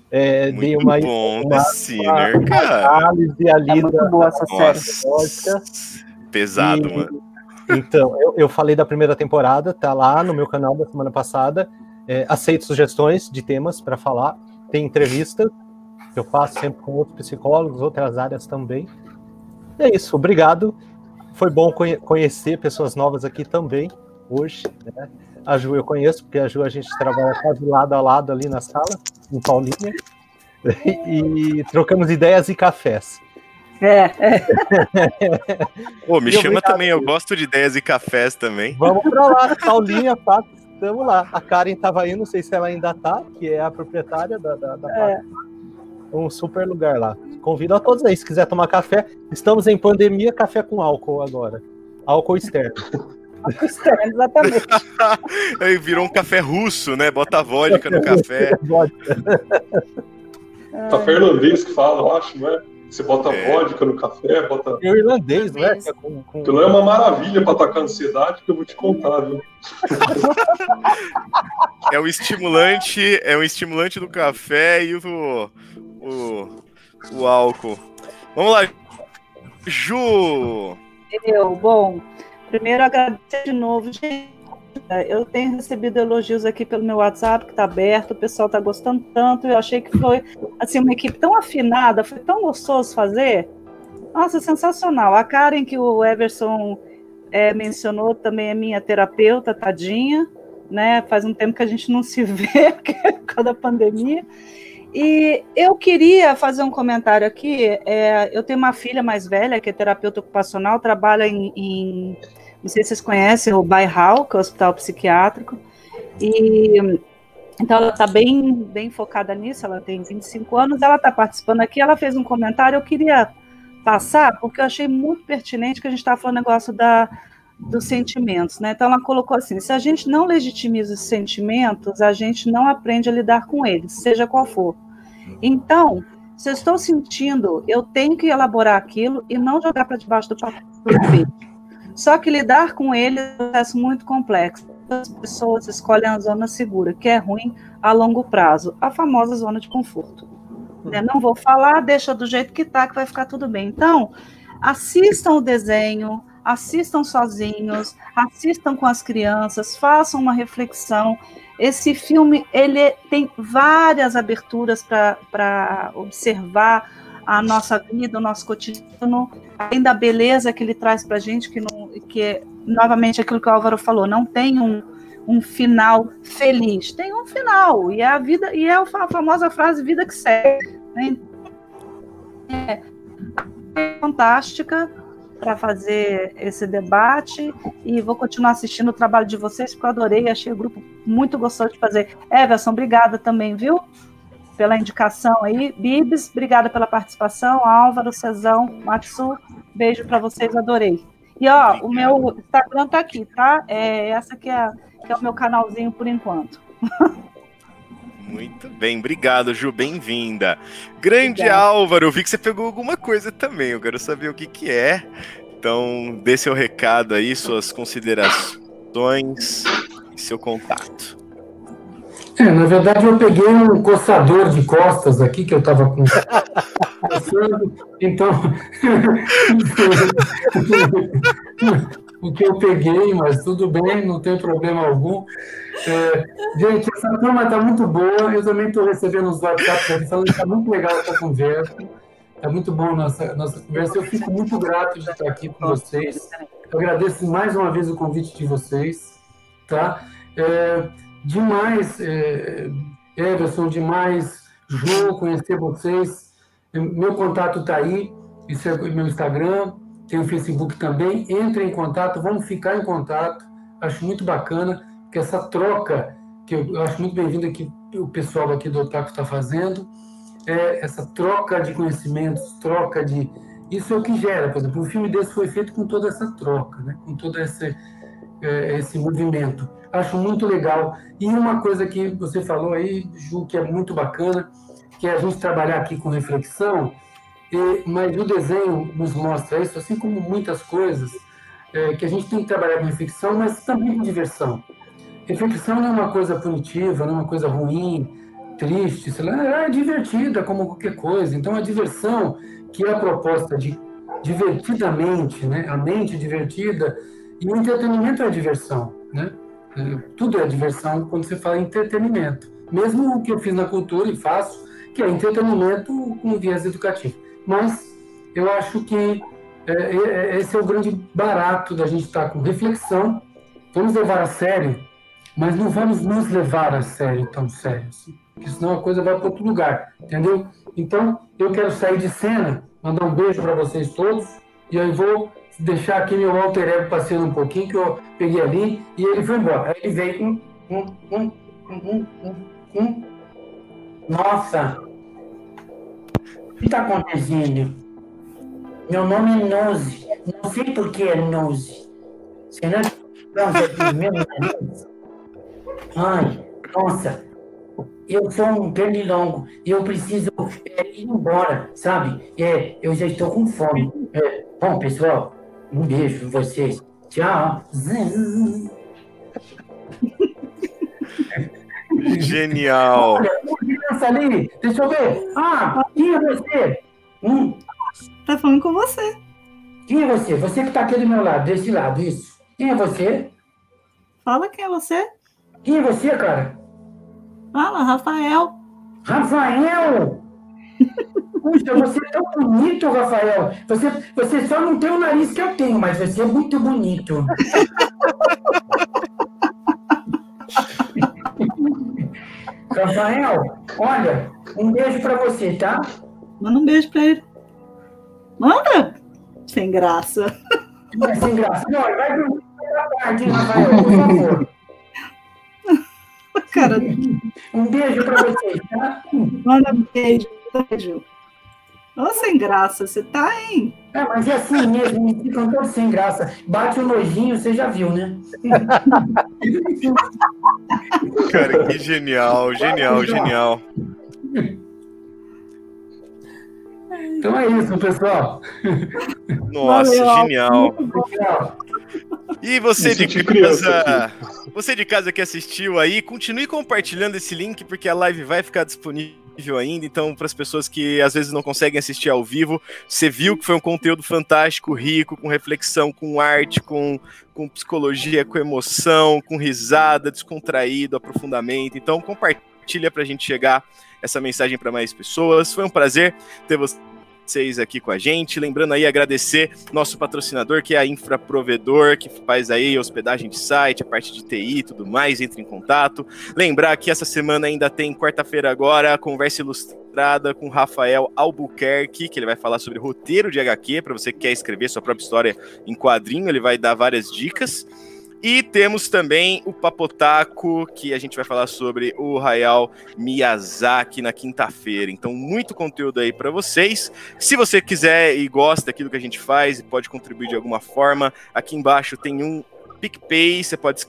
É, muito dei uma, bom, uma, The Sinner, uma, cara.
análise ali é muito da, boa essa série.
Pesado, e, mano.
Então, eu, eu falei da primeira temporada, tá lá no meu canal da semana passada. É, aceito sugestões de temas para falar. Tem entrevistas que eu faço sempre com outros psicólogos, outras áreas também. É isso, obrigado. Foi bom conhecer pessoas novas aqui também, hoje. Né? A Ju eu conheço, porque a Ju a gente trabalha quase lado a lado ali na sala, em Paulinha. E, *laughs* e trocamos ideias e cafés.
É, é.
Pô, me e chama obrigado. também, eu gosto de ideias e cafés também.
Vamos pra lá, *laughs* Paulinha, Pato, estamos lá. A Karen estava aí, não sei se ela ainda tá, que é a proprietária da, da, da é um super lugar lá. Convido a todos aí, se quiser tomar café. Estamos em pandemia, café com álcool agora. Álcool externo.
externo, exatamente. *laughs*
aí virou um café russo, né? Bota vodka no café.
Café irlandês que fala, eu acho, não é? Você bota é. vodka no café, bota.
É o irlandês, não é?
Com, com... Aquilo é uma maravilha para atacar ansiedade que eu vou te contar, viu? *laughs*
é o estimulante, é o estimulante do café e o, o, o álcool. Vamos lá, Ju!
Eu, bom, primeiro agradecer de novo, gente. Eu tenho recebido elogios aqui pelo meu WhatsApp, que está aberto, o pessoal está gostando tanto. Eu achei que foi assim, uma equipe tão afinada, foi tão gostoso fazer. Nossa, sensacional. A Karen, que o Everson é, mencionou, também é minha terapeuta, tadinha. Né? Faz um tempo que a gente não se *laughs* vê, por causa da pandemia. E eu queria fazer um comentário aqui. É, eu tenho uma filha mais velha, que é terapeuta ocupacional, trabalha em, em não sei se vocês conhecem, o Bairral, que é o hospital psiquiátrico. E então ela está bem, bem focada nisso, ela tem 25 anos, ela está participando aqui, ela fez um comentário, eu queria passar, porque eu achei muito pertinente que a gente estava falando negócio da, dos sentimentos, né? Então ela colocou assim: se a gente não legitimiza os sentimentos, a gente não aprende a lidar com eles, seja qual for. Então, se eu estou sentindo, eu tenho que elaborar aquilo e não jogar para debaixo do tapete. Só que lidar com ele é um processo muito complexo. As pessoas escolhem a zona segura, que é ruim a longo prazo, a famosa zona de conforto. Né? Não vou falar, deixa do jeito que está, que vai ficar tudo bem. Então, assistam o desenho, assistam sozinhos, assistam com as crianças, façam uma reflexão. Esse filme ele tem várias aberturas para observar a nossa vida, o nosso cotidiano, além da beleza que ele traz para a gente, que, não, que é, novamente, aquilo que o Álvaro falou, não tem um, um final feliz, tem um final, e é a vida, e é a famosa frase vida que segue. Né? É, é fantástica, para fazer esse debate e vou continuar assistindo o trabalho de vocês, porque eu adorei, achei o grupo muito gostoso de fazer. Everson, obrigada também, viu? Pela indicação aí. Bibs, obrigada pela participação. Álvaro, Cezão, Matsu, beijo para vocês, adorei. E ó, o meu Instagram tá aqui, tá? É, essa que é, que é o meu canalzinho por enquanto. *laughs*
Muito bem, obrigado, Ju, bem-vinda. Grande Obrigada. Álvaro, eu vi que você pegou alguma coisa também, eu quero saber o que, que é. Então, dê seu recado aí, suas considerações e seu contato.
É, na verdade, eu peguei um coçador de costas aqui que eu estava com. *laughs* então. *laughs* *laughs* o que eu peguei, mas tudo bem, não tem problema algum. É, gente, essa turma está muito boa. Eu também estou recebendo os WhatsApp está muito legal essa conversa. Está muito bom nossa, nossa conversa. Eu fico muito grato de estar aqui com vocês. Eu agradeço mais uma vez o convite de vocês. Tá? É, demais, é, Everson, demais, Ju, conhecer vocês. Meu contato está aí, isso é meu Instagram,
tem o Facebook também. Entre em contato, vamos ficar em contato. Acho muito bacana que essa troca, que eu acho muito bem-vinda que o pessoal aqui do Otaku está fazendo, é essa troca de conhecimentos, troca de. Isso é o que gera, por exemplo, um filme desse foi feito com toda essa troca, né? com todo esse, é, esse movimento. Acho muito legal. E uma coisa que você falou aí, Ju, que é muito bacana, que é a gente trabalhar aqui com reflexão, e, mas o desenho nos mostra isso, assim como muitas coisas, é, que a gente tem que trabalhar com reflexão, mas também com diversão. Reflexão não é uma coisa punitiva, não é uma coisa ruim, triste, sei lá, é divertida como qualquer coisa. Então, a diversão, que é a proposta de divertidamente, né? a mente divertida, e o entretenimento é diversão. Né? É, tudo é diversão quando você fala em entretenimento. Mesmo o que eu fiz na cultura e faço, que é entretenimento com viés educativo. Mas eu acho que é, é, esse é o grande barato da gente estar com reflexão. Vamos levar a sério, mas não vamos nos levar a sério tão sério assim, porque senão a coisa vai para outro lugar, entendeu? Então, eu quero sair de cena, mandar um beijo para vocês todos, e aí vou deixar aqui meu alter ego passeando um pouquinho, que eu peguei ali, e ele foi embora. Aí ele veio, hum, hum, hum, hum, hum, hum. Nossa, que está acontecendo? Meu nome é Nose. Não sei por que é Nose. Será que é meu nariz? Ai, nossa. Eu sou um pernilongo eu preciso é, ir embora, sabe? É, eu já estou com fome. É, bom, pessoal, um beijo em vocês. Tchau.
Genial.
Olha, criança ali, deixa eu ver. Ah, quem é você? Hum.
Tá falando com você.
Quem é você? Você que tá aqui do meu lado, desse lado, isso. Quem é você?
Fala quem é você.
Quem é você, cara?
Fala, Rafael.
Rafael! *laughs* Puxa, você é tão bonito, Rafael. Você, você só não tem o nariz que eu tenho, mas você é muito bonito. *laughs* Rafael, olha, um beijo pra você, tá?
Manda um beijo pra ele. Manda! Sem graça.
Não é sem graça. Não, vai dormir da tarde, hein, Rafael, por favor. *laughs*
Cara,
Um beijo pra vocês, tá?
manda um beijo. Beijo. Ô, sem graça, você tá, hein?
É, mas é assim mesmo, me ficam todos sem graça. Bate o nojinho, você já viu, né? *laughs*
Cara, que genial, genial, genial.
Então é isso, pessoal.
Nossa,
Valeu.
genial. E você de casa, você de casa que assistiu aí, continue compartilhando esse link porque a live vai ficar disponível ainda. Então, para as pessoas que às vezes não conseguem assistir ao vivo, você viu que foi um conteúdo fantástico, rico, com reflexão, com arte, com, com psicologia, com emoção, com risada, descontraído, aprofundamento. Então, compartilha para a gente chegar essa mensagem para mais pessoas. Foi um prazer ter você vocês aqui com a gente. Lembrando aí, agradecer nosso patrocinador, que é a Infraprovedor, que faz aí hospedagem de site, a parte de TI e tudo mais, entre em contato. Lembrar que essa semana ainda tem, quarta-feira agora, conversa ilustrada com Rafael Albuquerque, que ele vai falar sobre roteiro de HQ, para você que quer escrever sua própria história em quadrinho, ele vai dar várias dicas. E temos também o Papotaco, que a gente vai falar sobre o Hayao Miyazaki na quinta-feira. Então, muito conteúdo aí para vocês. Se você quiser e gosta daquilo que a gente faz e pode contribuir de alguma forma, aqui embaixo tem um PicPay, você pode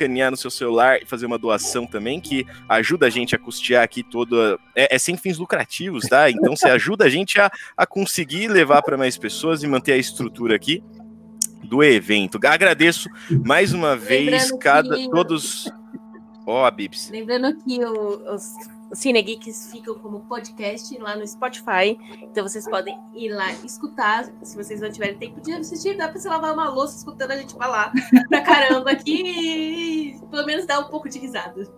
escanear no seu celular e fazer uma doação também, que ajuda a gente a custear aqui toda. É, é sem fins lucrativos, tá? Então você ajuda a gente a, a conseguir levar para mais pessoas e manter a estrutura aqui do evento. Agradeço mais uma vez
Lembrando
cada
que-
todos. Ó, a Bibs.
Lembrando que o- os, os Cine Geeks ficam como podcast lá no Spotify. Então vocês podem ir lá escutar. Se vocês não tiverem tempo de assistir, dá pra você lavar uma louça escutando a gente falar pra caramba aqui e pelo menos dar um pouco de risada.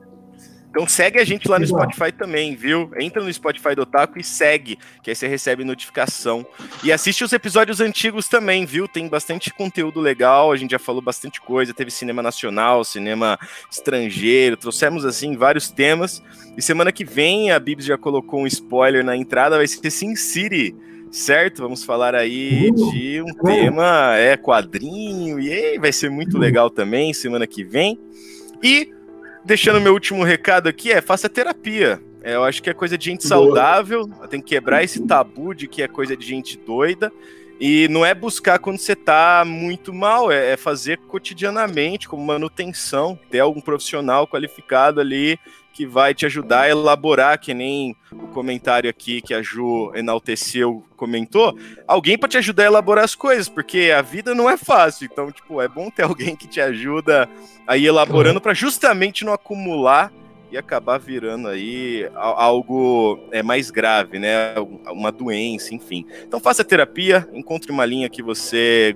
Então segue a gente lá no. Spotify também, viu? Entra no Spotify do Otaku e segue, que aí você recebe notificação. E assiste os episódios antigos também, viu? Tem bastante conteúdo legal, a gente já falou bastante coisa, teve cinema nacional, cinema estrangeiro, trouxemos assim vários temas. E semana que vem a Bibs já colocou um spoiler na entrada, vai ser Sin City. certo? Vamos falar aí de um tema, é quadrinho, e aí vai ser muito legal também semana que vem. E deixando meu último recado aqui é faça terapia. É, eu acho que é coisa de gente saudável, tem que quebrar esse tabu de que é coisa de gente doida. E não é buscar quando você tá muito mal, é, é fazer cotidianamente, como manutenção, ter algum profissional qualificado ali que vai te ajudar a elaborar, que nem o comentário aqui que a Ju enalteceu comentou, alguém para te ajudar a elaborar as coisas, porque a vida não é fácil. Então, tipo, é bom ter *laughs* alguém que te ajuda a ir elaborando para justamente não acumular e acabar virando aí algo é, mais grave, né? Uma doença, enfim. Então faça terapia, encontre uma linha que você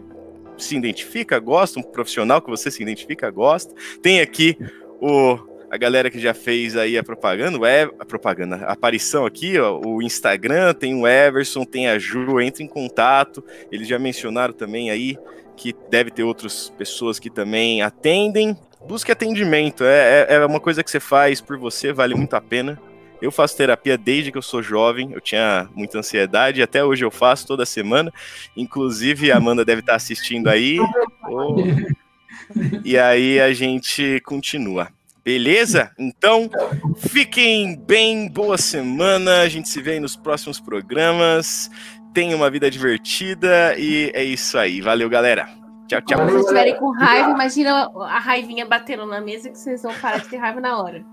se identifica, gosta, um profissional que você se identifica, gosta. Tem aqui o a galera que já fez aí a propaganda, a propaganda, a aparição aqui, ó, o Instagram, tem o Everson, tem a Ju, entre em contato. Eles já mencionaram também aí que deve ter outras pessoas que também atendem. Busque atendimento, é, é, é uma coisa que você faz por você, vale muito a pena. Eu faço terapia desde que eu sou jovem, eu tinha muita ansiedade, até hoje eu faço toda semana. Inclusive, a Amanda deve estar assistindo aí. *laughs* Oh. E aí a gente continua. Beleza? Então, fiquem bem, boa semana. A gente se vê nos próximos programas. Tenha uma vida divertida e é isso aí. Valeu, galera. Tchau, tchau.
Se vocês estiverem com raiva, imagina a raivinha batendo na mesa que vocês vão parar de ter raiva na hora.